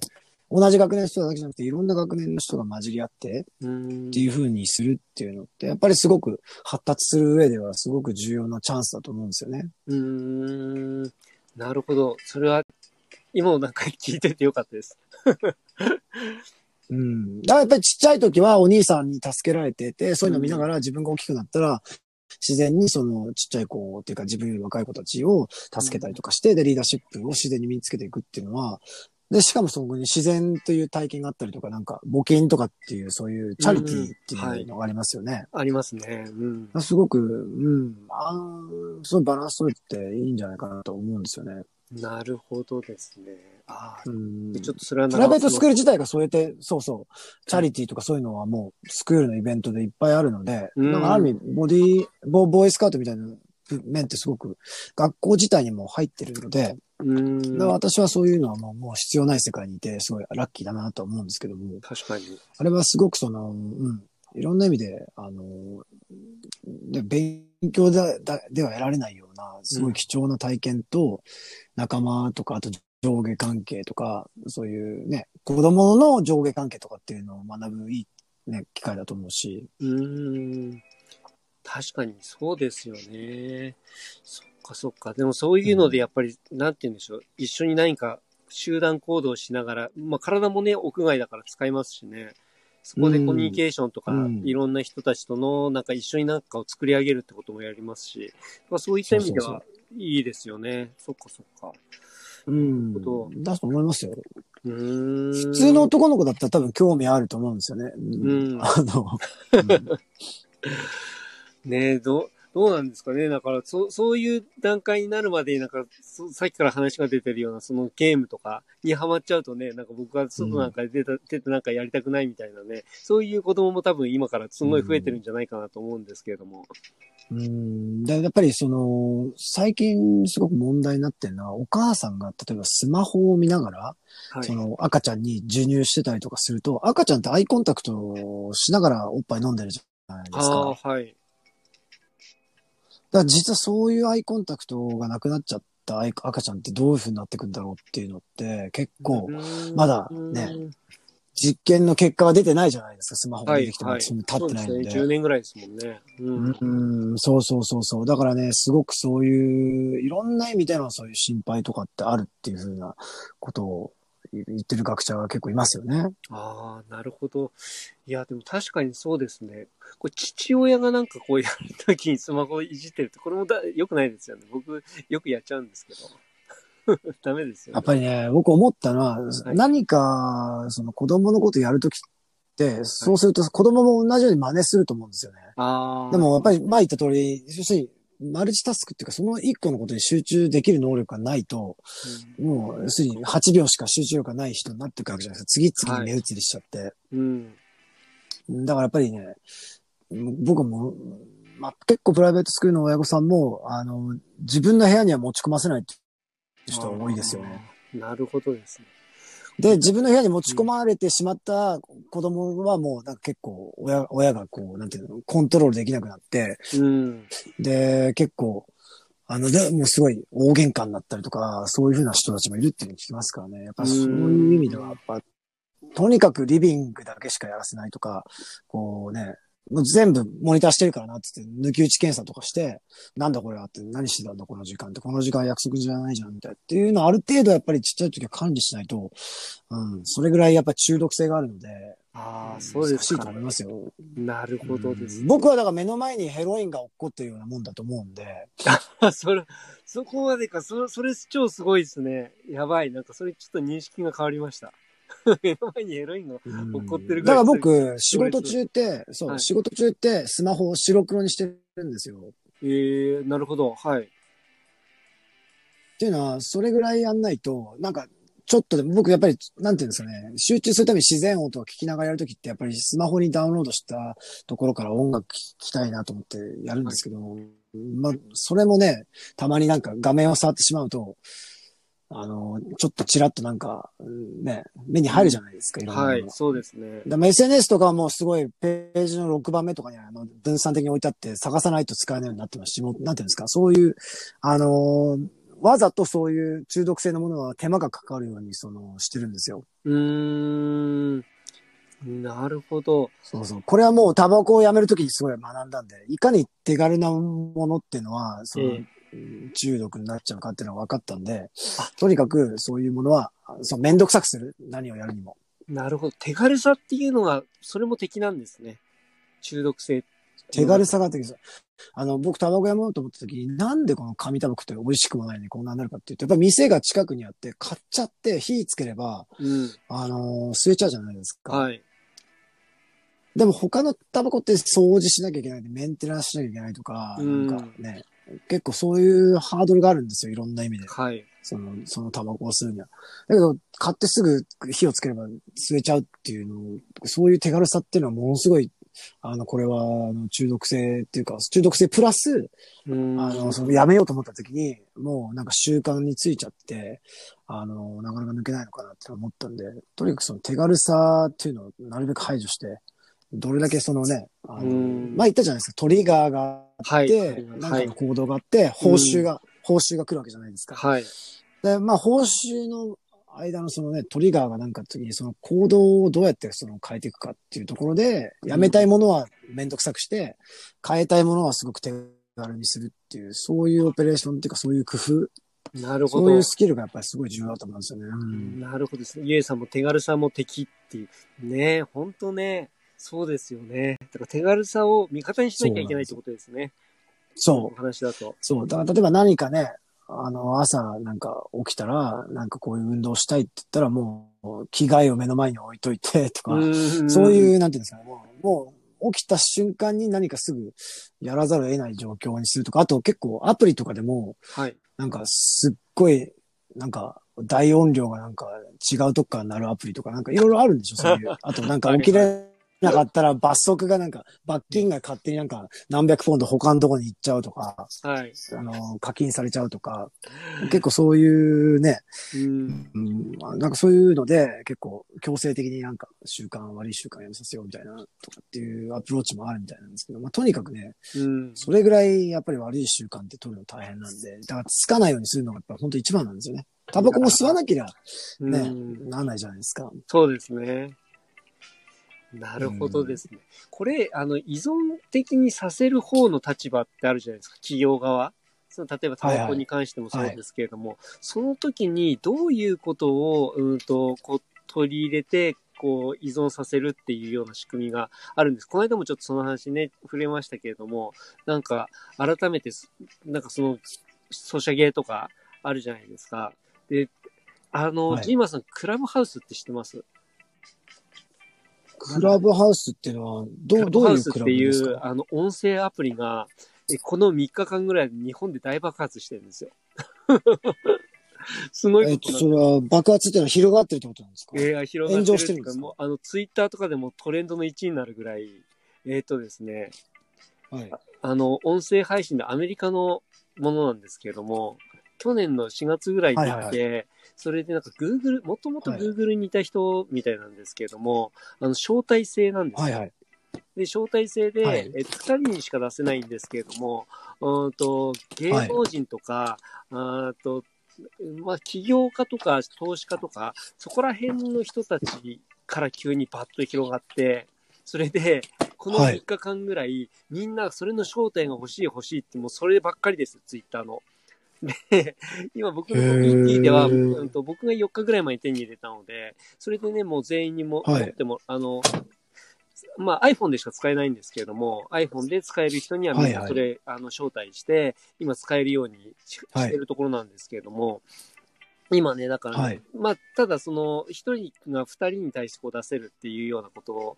S3: 同じ学年の人だけじゃなくて、いろんな学年の人が混じり合ってっていう風にするっていうのって、やっぱりすごく発達する上ではすごく重要なチャンスだと思うんですよね。
S2: うーん。なるほど。それは、今もなんか聞いててよかったです。
S3: うん。だからやっぱりちっちゃい時はお兄さんに助けられてて、そういうのを見ながら自分が大きくなったら、自然にそのちっちゃい子っていうか自分より若い子たちを助けたりとかして、で、リーダーシップを自然に身につけていくっていうのは、で、しかもそこに自然という体験があったりとか、なんか募金とかっていうそういうチャリティーっていうのがありますよね。
S2: ありますね。うん。
S3: すごく、うん、あーすごいバランス取れていいんじゃないかなと思うんですよね。
S2: なるほどですね。ああ、
S3: うん。
S2: ちょっとそれは
S3: プライベートスクール
S2: ル。
S3: 自体がそうやって、そうそう、チャリティーとかそういうのはもうスクールのイベントでいっぱいあるので、
S2: うん
S3: なんかある意味、ボディ、ボボーイスカウトみたいな面ってすごく学校自体にも入ってるので、
S2: うーん
S3: だから。私はそういうのはもうもう必要ない世界にいて、すごいラッキーだなと思うんですけども、
S2: 確かに。
S3: あれはすごくその、うん、いろんな意味で、あの、で勉強だだでは得られないような、すごい貴重な体験と、仲間とか、あと上下関係とか、そういうね、子供の上下関係とかっていうのを学ぶいい、ね、機会だと思うし、
S2: うーん。確かにそうですよね。そっかそっか。でもそういうのでやっぱり、なんて言うんでしょう。一緒に何か集団行動しながら、まあ体もね、屋外だから使いますしね。そこでコミュニケーションとか、
S3: うん
S2: いろんな人たちとの、なんか一緒になんかを作り上げるってこともやりますし、まあ、そういった意味ではいいですよね。そっかそっか。
S3: うんだと思いますよ。普通の男の子だったら多分興味あると思うんですよね。
S2: うん
S3: あの、うん
S2: ねえ、どう、どうなんですかね。だから、そう、そういう段階になるまで、なんか、そさっきから話が出てるような、そのゲームとかにハマっちゃうとね、なんか僕は外なんかで出た、出てなんかやりたくないみたいなね、そういう子供も多分今からすごい増えてるんじゃないかなと思うんですけれども。
S3: うん。でやっぱりその、最近すごく問題になってるのは、お母さんが例えばスマホを見ながら、
S2: はい
S3: そ。の赤ちゃんに授乳してたりとかすると、赤ちゃんってアイコンタクトをしながらおっぱい飲んでるじゃないですか。
S2: ああ、
S3: だか
S2: はい。
S3: ら実はそういうアイコンタクトがなくなっちゃった赤ちゃんってどういう風になってくんだろうっていうのって結構、まだね実験の結果が出てないじゃないですか、スマホが
S2: はい、
S3: 出てきても
S2: はい。
S3: そんな経ってないので。
S2: ですね。10年ぐらいですもんね。うん。
S3: うん、そうそうそうそう。だからね、すごくそういう、いろんな意味でのそういう心配とかってあるっていうふうなことを言ってる学者が結構いますよね。
S2: ああ、なるほど。いや、でも確かにそうですね。これ父親がなんかこうやるときにスマホいじってるって、これもだ良くないですよね。僕、よくやっちゃうんですけど。ダメですよね。
S3: やっぱりね、僕思ったのは、
S2: い
S3: 何か、その子供のことやるときって、そうすると子供も同じように真似すると思うんですよね。
S2: ああ。
S3: でもやっぱり前言った通り、要するに、マルチタスクっていうか、その一個のことに集中できる能力がないと、もう、要するに8秒しか集中力がない人になっていくわけじゃないですか。次々に目移りしちゃって。
S2: うん。うん。
S3: だからやっぱりね、僕も、まあ、結構プライベートスクールの親御さんも、あの、自分の部屋には持ち込ませないっていう人が多いですよね。
S2: なるほどですね。
S3: で、自分の部屋に持ち込まれてしまった子供はもうなんか結構親、親がこう、なんていうの、コントロールできなくなって、
S2: うん。
S3: で、結構、あの、で、もうすごい大喧嘩になったりとか、そういうふうな人たちもいるっていうのを聞きますからね。やっぱそういう意味では、やっぱ、とにかくリビングだけしかやらせないとか、こうね、もう全部モニターしてるからなって言って、抜き打ち検査とかして、なんだこれはって、何してたんだこの時間って、この時間約束じゃないじゃんみたいな。っていうのはある程度やっぱりちっちゃい時は管理しないと、うん、それぐらいやっぱ中毒性があるので、
S2: ああ、そうですか
S3: 難しいと思い。ますよ。
S2: なるほどです。
S3: 僕はだから目の前にヘロインが落っこってるようなもんだと思うんで、
S2: あ、それ、そこまでか、そそれ超すごいですね。やばい。なんかそれちょっと認識が変わりました。目の前にヘロインが怒ってるぐ
S3: だから僕、仕事中って、そう、
S2: はい
S3: 仕事中ってスマホを白黒にしてるんですよ。
S2: えー、なるほど。はい。
S3: っていうのは、それぐらいやんないと、なんか、ちょっとでも僕やっぱり、なんていうんですかね、集中するために自然音を聞きながらやるときって、やっぱりスマホにダウンロードしたところから音楽聴きたいなと思ってやるんですけど、まあ、それもね、たまになんか画面を触ってしまうと、あの、ちょっとチラッとなんか、うんね、目に入るじゃないですか、いろんなものが
S2: はい、そうですね。
S3: でも SNS とかはもうすごいページの6番目とかにあの分散的に置いてあって探さないと使えないようになってますし、もうなんていうんですか、そういう、あのーわざとそういう中毒性のものは手間がかかるようにそのしてるんですよ。
S2: うーん。なるほど。
S3: そうそう。これはもうタバコをやめるときにすごい学んだんで、いかに手軽なものっていうのは、その、
S2: え
S3: 中毒になっちゃうかっていうのが分かったんで、とにかくそういうものは、そう、めんどくさくする。何をやるにも。
S2: なるほど。手軽さっていうのが、それも敵なんですね。中毒性。
S3: 手軽さがあってあの、僕タバコやめようと思った時に、なんでこの紙タバコって美味しくもないのにこんなになるかっていうと、やっぱ店が近くにあって、買っちゃって火つければ、
S2: うん。
S3: あのー吸えちゃうじゃないですか。
S2: はい。
S3: でも他のタバコって掃除しなきゃいけない、メンテナンスしなきゃいけないとか、
S2: うん
S3: なんかね、結構そういうハードルがあるんですよ、いろんな意味で。
S2: はい。
S3: その、そのタバコを吸うには。だけど、買ってすぐ火をつければ吸えちゃうっていうの、そういう手軽さっていうのはものすごい、あの、これは、あの、中毒性っていうか、中毒性プラス、
S2: うん。
S3: あの、その、やめようと思った時に、もうなんか習慣についちゃって、あの、なかなか抜けないのかなって思ったんで、とにかくその手軽さっていうのをなるべく排除して、どれだけそのね、あの、
S2: うん
S3: まあ言ったじゃないですか、トリガーがあ
S2: はい。
S3: って、なん
S2: はい
S3: かの。行動があって、報酬が、報酬が来るわけじゃないですか。
S2: はい。
S3: で、まあ、報酬の間のそのね、トリガーがなんか時にその行動をどうやってその変えていくかっていうところで、やめたいものはめんどくさくして、変えたいものはすごく手軽にするっていう、そういうオペレーションっていうかそういう工夫、
S2: なるほど
S3: そういう。スキルがやっぱりすごい重要だと思うんですよね。うん
S2: なるほどですね。ゆえさんも手軽さも敵っていう。ねえ、ほんとね。そうですよね。だから手軽さを味方にしなきゃいけないってことですね。
S3: そう
S2: お。話だと。
S3: そう。だから例えば何かね、あの、朝なんか起きたら、なんかこういう運動したいって言ったらもう、着替えを目の前に置いといてとか、
S2: ん
S3: そういう、なんていうんですかね、もう、もう起きた瞬間に何かすぐやらざるを得ない状況にするとか、あと結構アプリとかでも、
S2: はい。
S3: なんかすっごい、なんか大音量がなんか違うとこから鳴るアプリとか、なんかいろいろあるんでしょ、そういう。あとなんか起きれなかったら罰則がなんか、罰金が勝手になんか何百ポンド他のとこに行っちゃうとか、
S2: はい。
S3: あの、課金されちゃうとか、結構そういうね、
S2: うん。
S3: うん、まあなんかそういうので、結構強制的になんか習慣、悪い習慣やめさせようみたいな、とかっていうアプローチもあるみたいなんですけど、まあとにかくね、
S2: うん。
S3: それぐらいやっぱり悪い習慣って取るの大変なんで、だからつかないようにするのがやっぱ本当一番なんですよね。タバコも吸わなけりゃね、
S2: うん
S3: ならないじゃないですか。
S2: そうですね。なるほどですね。これ、あの、依存的にさせる方の立場ってあるじゃないですか、企業側。その例えばタバコに関してもそうですけれども、その時にどういうことを、うんと、こう、取り入れて、こう、依存させるっていうような仕組みがあるんです。この間もちょっとその話ね、触れましたけれども、なんか、改めてす、なんかその、ソシャゲとかあるじゃないですか。で、あの、
S3: はい
S2: ジーマさん、クラブハウスって知ってます？
S3: クラブハウスっていうのは、どう、どういうクラブ
S2: ってい
S3: ですか、
S2: うあの、音声アプリが、えこの3日間ぐらいで日本で大爆発してるんですよ。すごい
S3: えっと、
S2: こと
S3: それは爆発っていうのは広がってるってことなんですか、
S2: えー、広が
S3: 炎
S2: ってる
S3: 上してるんですか？
S2: あの、ツイッターとかでもトレンドの1位になるぐらい、えっ、とですね、
S3: はい。
S2: あの、音声配信でアメリカのものなんですけれども、去年の4月ぐらいに出て、
S3: はいはい
S2: それでなんか Google、もともと
S3: はい
S2: Google にいた人みたいなんですけれども、あの、招待制なんですよ。
S3: はいはい。
S2: で、招待制で、
S3: はい
S2: えっと、2人にしか出せないんですけれども、うーんと、芸能人とか、あーと、まあ、起業家とか投資家とか、そこら辺の人たちから急にパッと広がって、それで、この
S3: はい
S2: 3日間ぐらい、みんなそれの正体が欲しい欲しいって、もうそればっかりです、ツイッターの。で、今僕のコミュニティでは、うんと、僕が4日ぐらい前に手に入れたので、それでね、もう全員にも、
S3: はい。
S2: 持っても、あの、まあ iPhone でしか使えないんですけれども、iPhone で使える人にはみん
S3: はい。はい
S2: なそれ、あの、招待して、今使えるようにし
S3: はい。
S2: してるところなんですけれども、今ね、だから、
S3: はい
S2: まあ、ただその、一人が二人に対してこう出せるっていうようなこと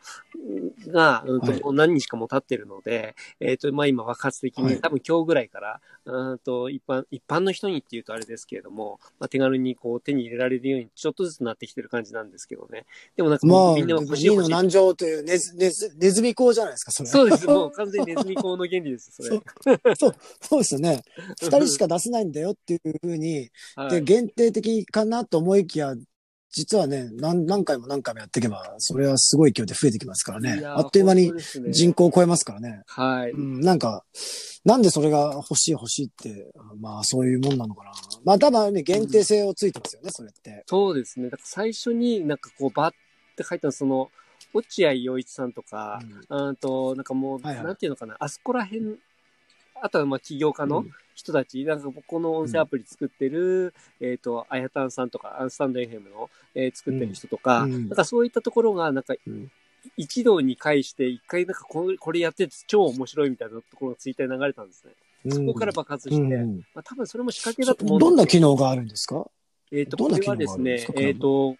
S2: が、うんと
S3: はい
S2: もう何日かも経ってるので、えっ、と、まあ今爆発的に、
S3: はい
S2: 多分今日ぐらいから、うんと、一般、一般の人にっていうとあれですけれども、まあ手軽にこう手に入れられるようにちょっとずつなってきてる感じなんですけどね。でもなんか
S3: まあ、
S2: みんな欲しい欲しい。
S3: 難情というネズネズネズミ講じゃないですか、それ。
S2: そうです。もう 完全にネズミ講の原理です、それ。
S3: そうですよね。二人しか出せないんだよっていうふうに、で、
S2: はい。
S3: 限定的かなと思いきや、実はね、何何回も何回もやっていけば、それはすごい勢いで増えてきますからね。あっという間に人口を超えますからね。
S2: はい。
S3: うん、なんか、なんでそれが欲しい欲しいって、まあそういうもんなのかな。まあ多分ね、限定性をついてますよね、それって。
S2: そうですね。だから最初になんかこうバッって書いたのその、落合陽一さんとか、うんと、なんかもう、
S3: はいはい
S2: なんていうのかな、あそこら辺、あとはまあ起業家の人たち、なんかこの音声アプリ作ってる、えっ、と、あやたんさんとか、アンスタンド FM の、えー作ってる人とか、
S3: うん。うん。
S2: なんかそういったところが、なんか、
S3: うん。
S2: 一堂に会して、一回なんかこれこれやってて超面白いみたいなところがツイッターに流れたんですね。
S3: うん。
S2: そこから爆発して、
S3: うんうん。
S2: まあ多分それも仕掛けだと思うんです
S3: どんな機能があるんですか？
S2: えっ、と、
S3: どんな機能
S2: これはですねえっ、と、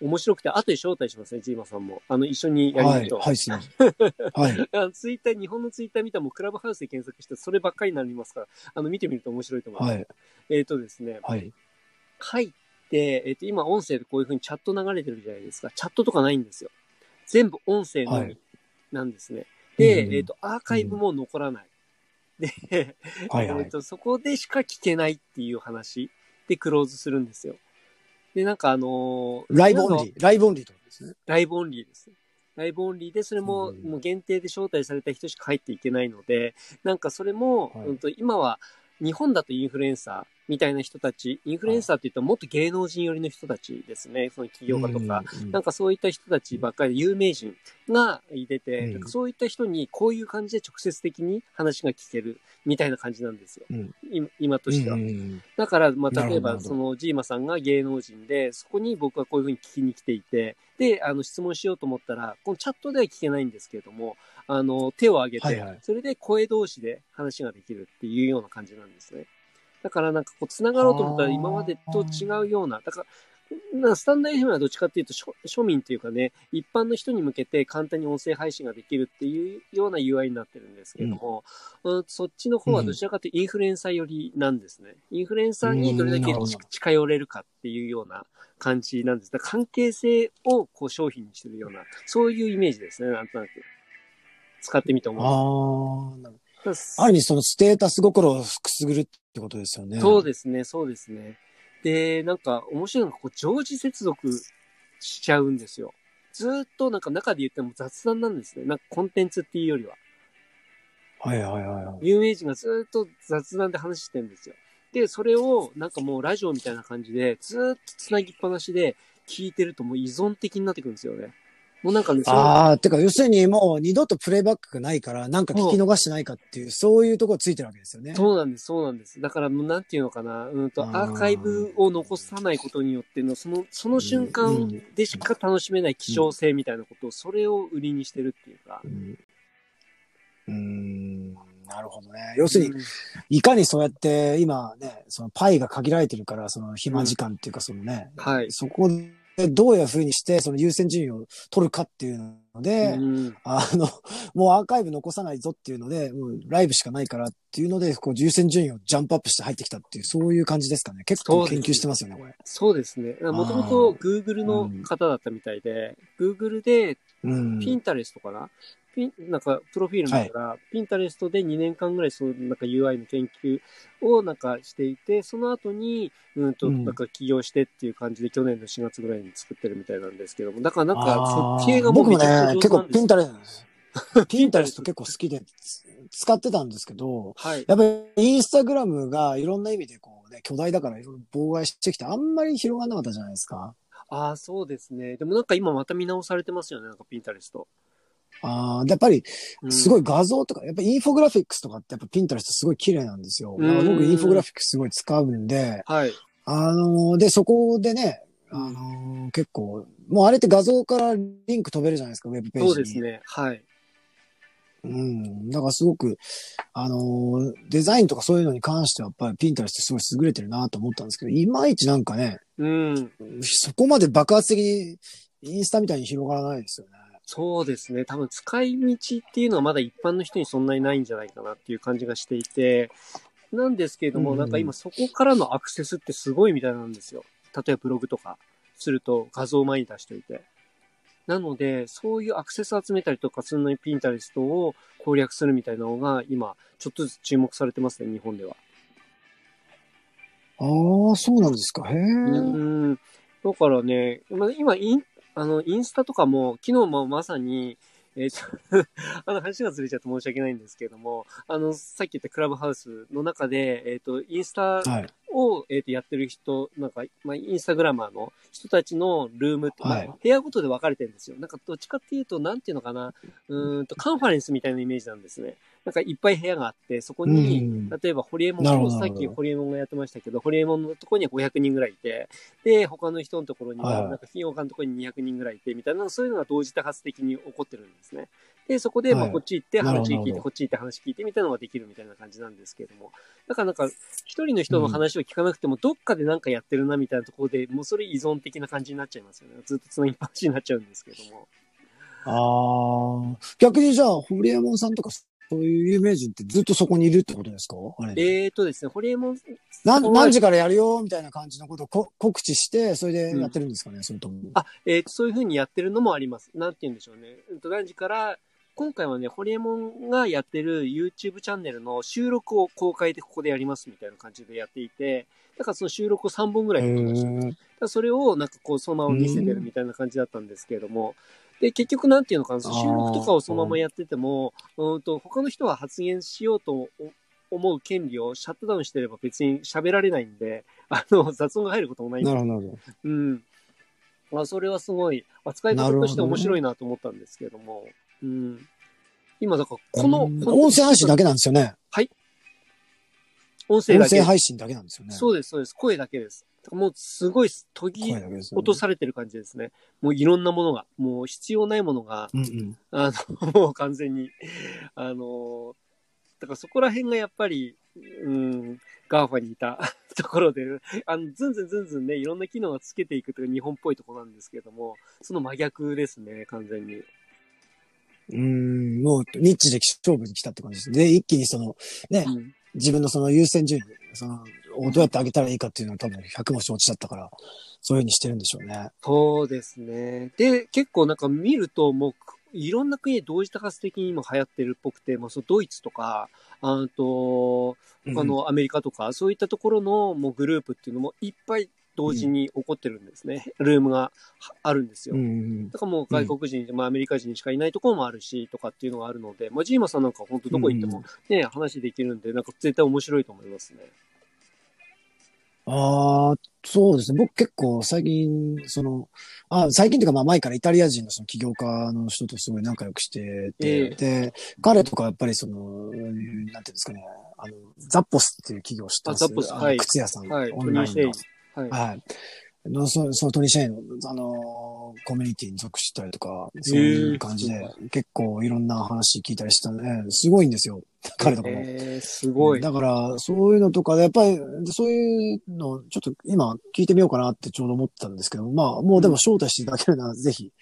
S2: 面白くて、後で招待しますね、ジーマさんも。あの、一緒にやり
S3: はい、
S2: ましょう。
S3: はい、すいません。はい。
S2: あのツイッター、日本のツイッター見たらもうクラブハウスで検索して、そればっかりになりますから、あの、見てみると面白いと思います。
S3: はい。
S2: えっ、とですね、
S3: はい。
S2: 入って、えっ、と、今音声でこういう風にチャット流れてるじゃないですか。チャットとかないんですよ。全部音声のみ
S3: はい
S2: なんですね。で、
S3: うん
S2: えっ、と、アーカイブも残らない。で、
S3: はい、はい
S2: えっ。と、そこでしか聞けないっていう話でクローズするんですよ。で、なんかあのー
S3: ライブオンリー。ライブオンリーってことですね。
S2: ライブオンリーです。ライブオンリーで、それも、
S3: うん
S2: もう限定で招待された人しか入っていけないので、なんかそれも、
S3: はい
S2: うんと今は、日本だとインフルエンサーみたいな人たち、インフルエンサーって言ったらもっと芸能人寄りの人たちですね、その企業家とか、
S3: うん
S2: なんかそういった人たちばっかりで有名人がいてそういった人にこういう感じで直接的に話が聞けるみたいな感じなんですよ。
S3: うん。
S2: 今今としては。
S3: うんうん
S2: だから、まあ、例えば、その、ジーマさんが芸能人で、そこに僕はこういうふうに聞きに来ていて、で、あの、質問しようと思ったら、このチャットでは聞けないんですけれども、あの、手を挙げて、
S3: はいはい。
S2: それで声同士で話ができるっていうような感じなんですね。だからなんかこう、繋がろうと思ったら今までと違うような、だから、なスタンダー FM はどっちかっていうと庶、庶民っていうかね、一般の人に向けて簡単に音声配信ができるっていうような UI になってるんですけれども、うん。そっちの方はどちらかというとインフルエンサー寄りなんですね。インフルエンサーにどれだけ近寄れるかっていうような感じなんです。だ関係性をこう商品にしてるような、そういうイメージですね、なんとなく。使ってみて思
S3: ああ、ある意味そのステータス心をくすぐるってことですよね。
S2: そうですね、そうですね。で、なんか面白いのが、こう、常時接続しちゃうんですよ。ずーっとなんか中で言っても雑談なんですね。なんかコンテンツっていうよりは。
S3: はいはいはいはい。
S2: 有名人がずーっと雑談で話してるんですよ。で、それをなんかもうラジオみたいな感じで、ずーっと繋ぎっぱなしで聞いてるともう依存的になってくるんですよね。もうなんかね、
S3: ああ、てか要するにもう二度とプレイバックがないから、なんか聞き逃してないかっていう、そういうところついてるわけですよね。
S2: そうなんです、そうなんです。だからもうなんていうのかな、うんと、アーカイブを残さないことによっての、その、その瞬間でしか楽しめない希少性みたいなことを、それを売りにしてるっていうか
S3: う。ん。うーんなるほどね。要するに、
S2: うん
S3: いかにそうやって今ね、そのパイが限られてるから、その暇時間っていうかそのね、
S2: はい。
S3: そこでどういうふうにしてその優先順位を取るかっていうので、
S2: うん
S3: あの、もうアーカイブ残さないぞっていうので、もうライブしかないからっていうので、こう優先順位をジャンプアップして入ってきたっていう、そういう感じですかね。結構研究してますよね、これ。
S2: そうですね。もともと Google の方だったみたいで、Google で
S3: うん。
S2: ピンタレストかな、ピン、なんか、プロフィール見たら、ピンタレストで2年間ぐらい、そう、なんか UI の研究をなんかしていて、その後に、うんと、
S3: うん
S2: なんか起業してっていう感じで、去年の4月ぐらいに作ってるみたいなんですけども、だからなん
S3: あ
S2: か、
S3: ー
S2: 設計がもう
S3: 僕もね、結構ピンタレスト、ピンタレスト結構好きでつ使ってたんですけど、
S2: はい。
S3: やっぱりインスタグラムがいろんな意味でこうね、巨大だからいろいろ妨害してきて、あんまり広がらなかったじゃないですか。
S2: ああ、そうですね。でもなんか今また見直されてますよね、なんかピンタレスト。
S3: ああ、でやっぱり、
S2: うん
S3: すごい画像とか、やっぱインフォグラフィックスとかってやっぱピンタレストすごい綺麗なんですよ。
S2: うん
S3: 僕インフォグラフィックスすごい使うんで、
S2: はい。
S3: あのーで、そこでね、あのー結構、もうあれって画像からリンク飛べるじゃないですか、ウェブページに。
S2: そうですね。はい。
S3: うん。だからすごく、あのーデザインとかそういうのに関してはやっぱりピンタレストすごい優れてるなと思ったんですけど、いまいちなんかね、
S2: うん。
S3: そこまで爆発的にインスタみたいに広がらないですよね。
S2: そうですね。多分使い道っていうのはまだ一般の人にそんなにないんじゃないかなっていう感じがしていて、なんですけれども、
S3: うん
S2: なんか今そこからのアクセスってすごいみたいなんですよ。例えばブログとかすると画像を前に出しといて。なので、そういうアクセス集めたりとかするのにピンタレストを攻略するみたいなのが今ちょっとずつ注目されてますね、日本では。
S3: ああ、そうなんですか。へえ。
S2: うん。だからね、まあ今イン、あの、インスタとかも、昨日もまさに、えーちょ あの話がずれちゃって申し訳ないんですけれども、あの、さっき言ったクラブハウスの中で、えっ、と、インスタ。を、えー、とやってる人、なんか、まあ、インスタグラマーの人たちのルームと、まあ
S3: はい
S2: 部屋ごとで分かれてるんですよ。なんか、どっちかっていうと、なんていうのかな、うーんと、カンファレンスみたいなイメージなんですね。なんか、いっぱい部屋があって、そこに、
S3: うん
S2: 例えば、ホリエモンさっきホリエモンがやってましたけど、ホリエモンのところには500人ぐらいいて、で、他の人のところには、なんか、費用館のところに200人ぐらいいて、みたいな、そういうのが同時多発的に起こってるんですね。で、そこで、まあ、
S3: はい
S2: こっち行って、話聞いて、こっち行って話聞いて、みたいなのができるみたいな感じなんですけれども。だからなんか、一人の人の話を聞かなくても、どっかでなんかやってるなみたいなところで、もうそれ依存的な感じになっちゃいますよね。ずっとつなぎっぱなしになっちゃうんですけども。
S3: ああ。逆にじゃあ、ホリエモンさんとか、そういう有名人ってずっとそこにいるってことですか？
S2: えーとですね、ホリエモン、
S3: な
S2: はい
S3: 何時からやるよみたいな感じのことをこ告知して、それでやってるんですかね、それとも。
S2: あ、えーと、そういう風にやってるのもあります。なんて言うんでしょうね。何時から、今回はね、ホリエモンがやってる YouTube チャンネルの収録を公開でここでやりますみたいな感じでやっていて、だからその収録を3本ぐらい撮ってました。だからそれをなんかこうそのまま見せてるみたいな感じだったんですけれども、で、結局なんていうのかな、収録とかをそのままやってても、うんと、他の人は発言しようと思う権利をシャットダウンしてれば別に喋られないんで、あの、雑音が入ることもないんで
S3: なるほど。
S2: うん。まあ、それはすごい、扱い方として面白いなと思ったんですけれども、うん。今、だから、この、
S3: 音声配信だけなんですよね。
S2: 音声だけ
S3: 音声。配信だけなんですよね。
S2: そうです、そうです。声だけです。もう、すごい、削ぎ落とされてる感じですね。もういろんなものが、もう必要ないものが、
S3: うんうん。
S2: あの、もう完全に、あの、だからそこら辺がやっぱり、うん、 GAFA にいた ところで、あの、ずんずんずんずんね、いろんな機能がつけていくという日本っぽいところなんですけれども、その真逆ですね、完全に。
S3: うん、もう、ニッチで勝負に来たって感じです。で、一気にその、ね、
S2: うん
S3: 自分のその優先順位、その、をどうやって上げたらいいかっていうのは多分100も承知だったから、そういうふうにしてるんでしょうね。
S2: そうですね。で、結構なんか見ると、もう、いろんな国で同時多発的に今流行ってるっぽくて、まあ、そうドイツとか、あと、他のアメリカとか、そういったところのもうグループっていうのもいっぱい同時に起こってるんですね。ルームがはあるんですよ。
S3: うんうん
S2: だからもう外国人、まあアメリカ人しかいないところもあるし、とかっていうのがあるので、まあジーマさんなんか本当どこ行ってもね、話できるんで、なんか絶対面白いと思いますね。
S3: ああ、そうですね。僕結構最近、その、あ最近というかまあ前からイタリア人のその起業家の人とすごい仲良くしてて、
S2: ええ
S3: で、彼とかやっぱりその、なんていうんですかね、あの、ザッポスっていう企業を知ってます
S2: あザッポスはい
S3: 靴屋さん、
S2: はい。
S3: オンラインの
S2: トニーシェイ。はい。
S3: はい。のそそのトニー・シェイの、あのーコミュニティに属したりとか、そういう感じで、結構いろんな話聞いたりしたね。すごいんですよ。彼とかも。
S2: えー、すごい。
S3: だから、そういうのとかで、やっぱり、そういうの、ちょっと今聞いてみようかなってちょうど思ったんですけど、まあ、もうでも招待していただけるなら、ぜひ。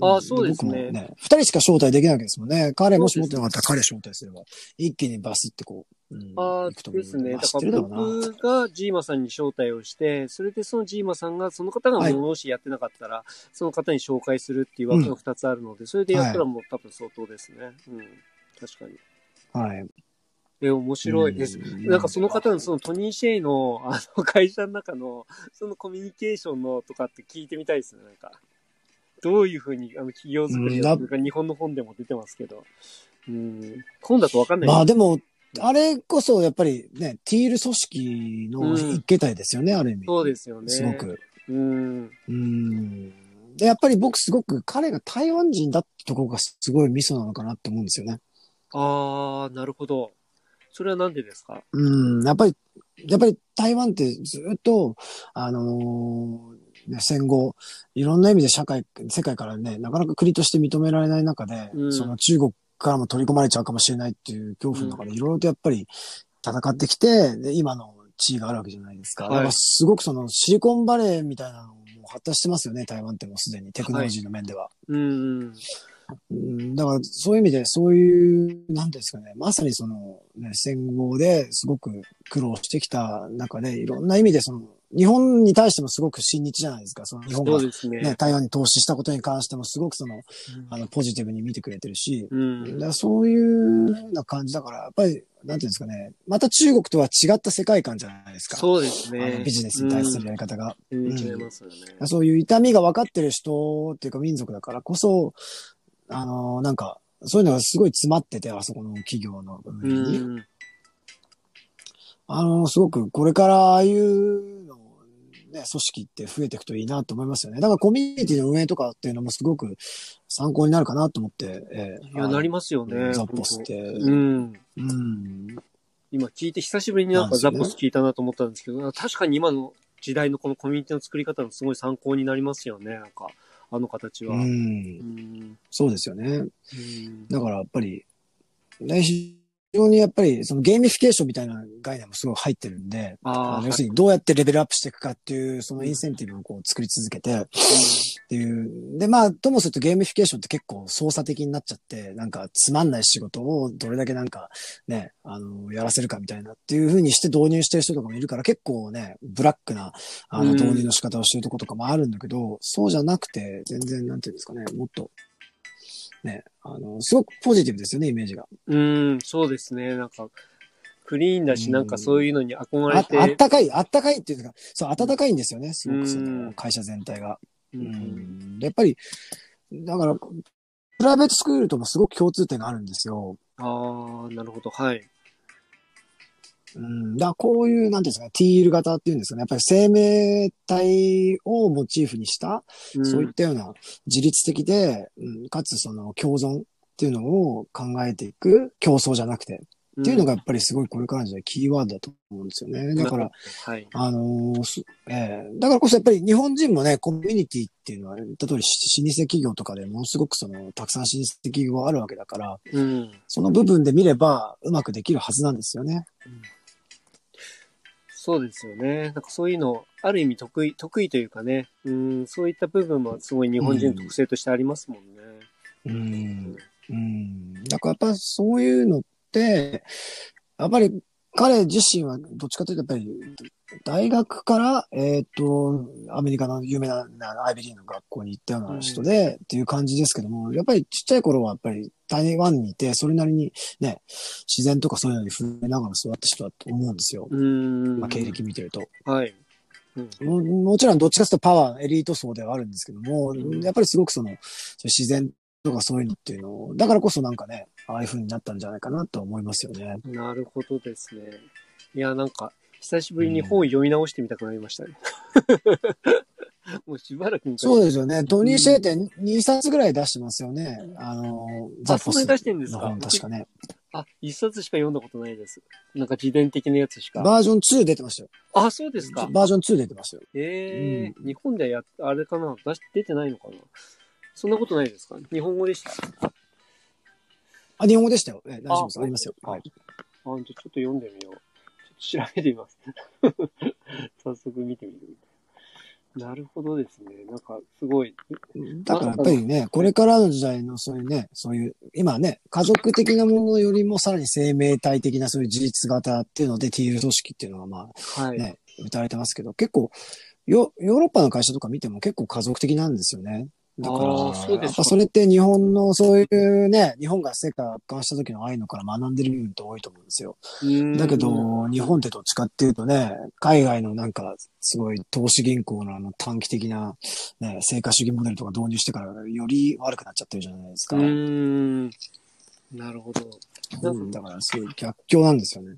S2: あ
S3: ん
S2: そうですね
S3: ね。二人しか招待できないわけですもんね。彼もし持ってなかったら彼招待すれば、一気にバスってこう、うん、
S2: あ
S3: 行くと思う
S2: ですね。だから。僕がジーマさんに招待をして、それでそのジーマさんが、その方が
S3: はい
S2: もしやってなかったら、その方に紹介するっていう枠が2つあるので、それでやったらもう多分相当ですね。うん。確かに。
S3: はい。
S2: え、面白いです。
S3: うん
S2: なんかその方のそのトニー・シェイのあの会社の中のそのコミュニケーションのとかって聞いてみたいですね、なんか。どういうふうにあの企業作りをするか日本の本でも出てますけど。うん。本だとわかんない。
S3: まあでも、あれこそやっぱりね、ティール組織の一形態ですよね、ある意味。
S2: そうですよね。
S3: すごく。
S2: うん。
S3: うん。で、やっぱり僕すごく彼が台湾人だってところがすごいミソなのかなって思うんですよね。
S2: ああ、なるほど。それはなんでですか？
S3: うん、やっぱり、やっぱり台湾ってずっと、あのーね、戦後、いろんな意味で社会、世界からね、なかなか国として認められない中で、
S2: うん
S3: その中国からも取り込まれちゃうかもしれないっていう恐怖の中で、いろいろとやっぱり戦ってきて、で、今の地位があるわけじゃないですか。
S2: はい
S3: だからすごくそのシリコンバレーみたいなのも発達してますよね、台湾ってもうすでにテクノロジーの面では。
S2: うんうん。
S3: うんだから、そういう意味で、そういう、なんですかね、まさにその、ね、戦後ですごく苦労してきた中で、いろんな意味で、その、日本に対してもすごく親日じゃないですか。その日本が
S2: ね。
S3: ね、台湾に投資したことに関してもすごくその、
S2: うん
S3: あの、ポジティブに見てくれてるし、
S2: うん。
S3: だそういうふうな感じだから、やっぱり、なんていうんですかね、また中国とは違った世界観じゃないですか。
S2: そうです
S3: あ
S2: ね
S3: の。ビジネスに対するやり方が。
S2: うん。全然違いますよね。
S3: そういう痛みが分かってる人っていうか民族だからこそ、あのなんか、そういうのがすごい詰まってて、あそこの企業の
S2: う
S3: 上に。
S2: ん。
S3: あのすごくこれからああいうの、ね、組織って増えていくといいなと思いますよね。だからコミュニティの運営とかっていうのもすごく参考になるかなと思って、ええ
S2: いや、なりますよね。
S3: ザッポスって。
S2: うん。
S3: うん。
S2: 今聞いて久しぶりになんかザッポス聞いたなと思ったんですけど、確かに今の時代のこのコミュニティの作り方のすごい参考になりますよね。なんか、あの形は。
S3: う。
S2: うんん。
S3: そうですよね。
S2: うん
S3: だからやっぱり、ね、非常にやっぱりそのゲーミフィケーションみたいな概念もすごい入ってるんで、要するにどうやってレベルアップしていくかっていう、そのインセンティブをこう作り続けてっていう。で、まあ、ともするとゲーミフィケーションって結構操作的になっちゃって、なんかつまんない仕事をどれだけなんかね、あの、やらせるかみたいなっていう風にして導入してる人とかもいるから結構ね、ブラックなあの
S2: うん
S3: 導入の仕方をしてるとことかもあるんだけど、そうじゃなくて、全然なんていうんですかね、もっと、ね、あの、すごくポジティブですよね、イメージが。
S2: うん、そうですね。なんか、クリーンだし、
S3: うん
S2: なんかそういうのに憧れ
S3: あ
S2: て。
S3: あったかい、あったかいっていうか、そう、暖かいんですよね、すごくそ
S2: うん
S3: の会社全体が。
S2: う
S3: うんやっぱり、だから、プライベートスクールともすごく共通点があるんですよ。
S2: ああ、なるほど。はい。
S3: うん、だこういう、なんていうんですかね、ティール型っていうんですかね、やっぱり生命体をモチーフにした、
S2: うん
S3: そういったような自律的で、うん、かつその共存っていうのを考えていく競争じゃなくて、っていうのがやっぱりすごいこれからのキーワードだと思うんですよね。だから、、
S2: はい。
S3: あのーすええだからこそやっぱり日本人もね、コミュニティっていうのは、例えば老舗企業とかでものすごくその、たくさん老舗企業があるわけだから、
S2: うん。
S3: その部分で見ればうまくできるはずなんですよね。
S2: そうですよね。なんかそういうの、ある意味得意、得意というかね、うん、そういった部分もすごい日本人の特性としてありますもんね。
S3: うん。うん。だからやっぱそういうのって、やっぱり彼自身はどっちかというとやっぱり大学から、えっ、と、アメリカの有名ななアイビリーの学校に行ったような人で、っていう感じですけども、やっぱりちっちゃい頃はやっぱり台湾にいて、それなりにね、自然とかそういうのに触れながら育った人だと思うんですよ。
S2: うん。
S3: まあ経歴見てると。
S2: はい。うん
S3: ももちろんどっちかというとパワー、エリート層ではあるんですけども、
S2: うん
S3: やっぱりすごくその、自然とかそういうのっていうのを、だからこそなんかね、ああいう風になったんじゃないかなと思いますよね。
S2: なるほどですね。いや、なんか、久しぶりに本を読み直してみたくなりましたね。もうしばらく昔
S3: そうですよね。トニー・シェーって2冊ぐらい出してますよね。あの、ザ・フォス
S2: 出してんですか？
S3: 確かね。
S2: あ、一冊しか読んだことないです。なんか自伝的なやつしか。
S3: バージョン2出てましたよ。
S2: あ、そうですか。
S3: バージョン2出てますよ。
S2: ええ日本ではやっ、あれかな？出し出てないのかな？そんなことないですか？日本語でした？あ、
S3: あ、日本語でしたよ。え大丈夫です。
S2: あ
S3: ありますよ。はい。
S2: じゃあちょっと読んでみよう。調べてみます。早速見てみる。なるほどですね。なんか、すごい。
S3: だからやっぱりね、これからの時代のそういうね、そういう、今ね、家族的なものよりもさらに生命体的なそういう自立型っていうので、ティール組織っていうの
S2: はい。
S3: あね、打たれてますけど、結構、ヨヨーロッパの会社とか見ても結構家族的なんですよね。だから、
S2: そ
S3: それって日本のそういうね、日本が世界を圧巻した時のああいうのから学んでる部分って多いと思うんですよ。
S2: うん
S3: だけど、日本ってどっちかっていうとね、海外のなんか、すごい投資銀行のあの短期的な、ね、成果主義モデルとか導入してからより悪くなっちゃってるじゃないですか。
S2: うーん。なるほど。
S3: うんだからすごい逆境なんですよね。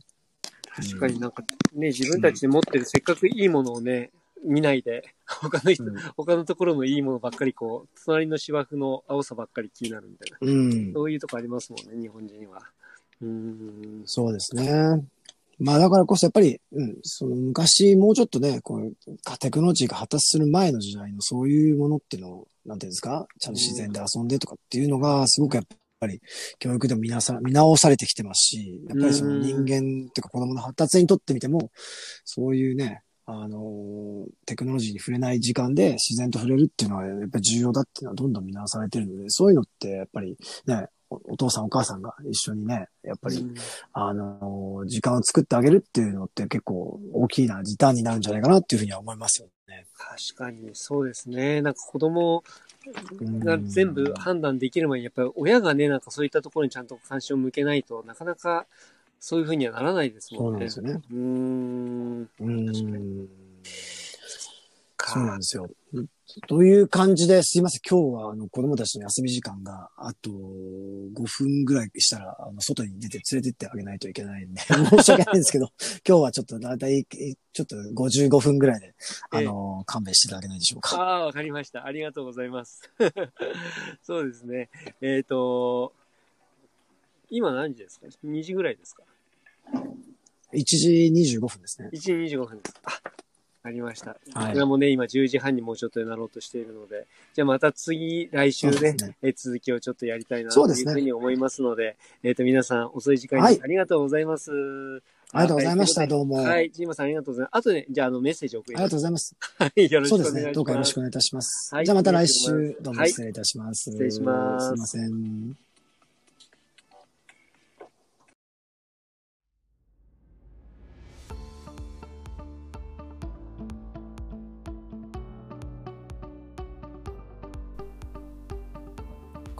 S2: 確かになんかね、自分たちで持ってるせっかくいいものをね、見ないで、他の人、
S3: うん
S2: 他のところのいいものばっかりこう、隣の芝生の青さばっかり気になるみたいな。
S3: うん。
S2: そういうとこありますもんね、日本人は。うーん。
S3: そうですね。まあだからこそやっぱり、うん、その昔もうちょっとね、こう、テクノロジーが発達する前の時代のそういうものっていうのを、なんていうんですか、ちゃんと自然で遊んでとかっていうのが、すごくやっぱり教育でも見なさ見直されてきてますし、やっぱりその人間っていうか子供の発達にとってみても、そういうね、あのーテクノロジーに触れない時間で自然と触れるっていうのはやっぱり重要だっていうのはどんどん見直されてるので、そういうのってやっぱりね、おお父さんお母さんが一緒にね、やっぱり、
S2: うん
S3: あの、時間を作ってあげるっていうのって結構大きな時短になるんじゃないかなっていうふうには思いますよね。
S2: 確かに、そうですね。なんか子供が
S3: うん
S2: 全部判断できる前に、やっぱり親がね、なんかそういったところにちゃんと関心を向けないとなかなかそういうふうにはならないです
S3: そう
S2: もんね。
S3: なんですよね。
S2: うーん。
S3: うん。
S2: か
S3: そうなんですよ。という感じですいません。今日はあの子供たちの休み時間があと5分ぐらいしたら、あの外に出て連れてってあげないといけないんで、申し訳ないんですけど、今日はちょっとだいたい、えちょっと55分ぐらいで、あの、勘弁していただけないでしょうか。
S2: ああ、わかりました。ありがとうございます。そうですね。えっ、と、今何時ですか ?2 時ぐらいですか？
S3: 1時25分ですね。
S2: ?1 時25分です。あ、ありました。
S3: はい
S2: こちらもね、今10時半にもうちょっとなろうとしているので、じゃあまた次、来週ね
S3: そうですね、
S2: え続きをちょっとやりたいなという
S3: そうですね
S2: ふうに思いますので、えっ、と、皆さん遅い時間
S3: はい
S2: にありがとうございます。
S3: ありがとうございましたどうも
S2: はい、ジーマさんありがとうございます。あとね、じゃあ、あの、メッセージを送り
S3: あり。がとうございます。
S2: はい、よろしく
S3: そうですね。
S2: お願いします。
S3: どうかよろしくお願いいたします。
S2: はい
S3: じゃあまた来週どうも失礼いたします。
S2: 失礼します
S3: すいません。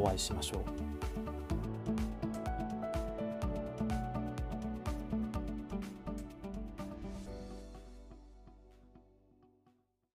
S1: お会いしましょう。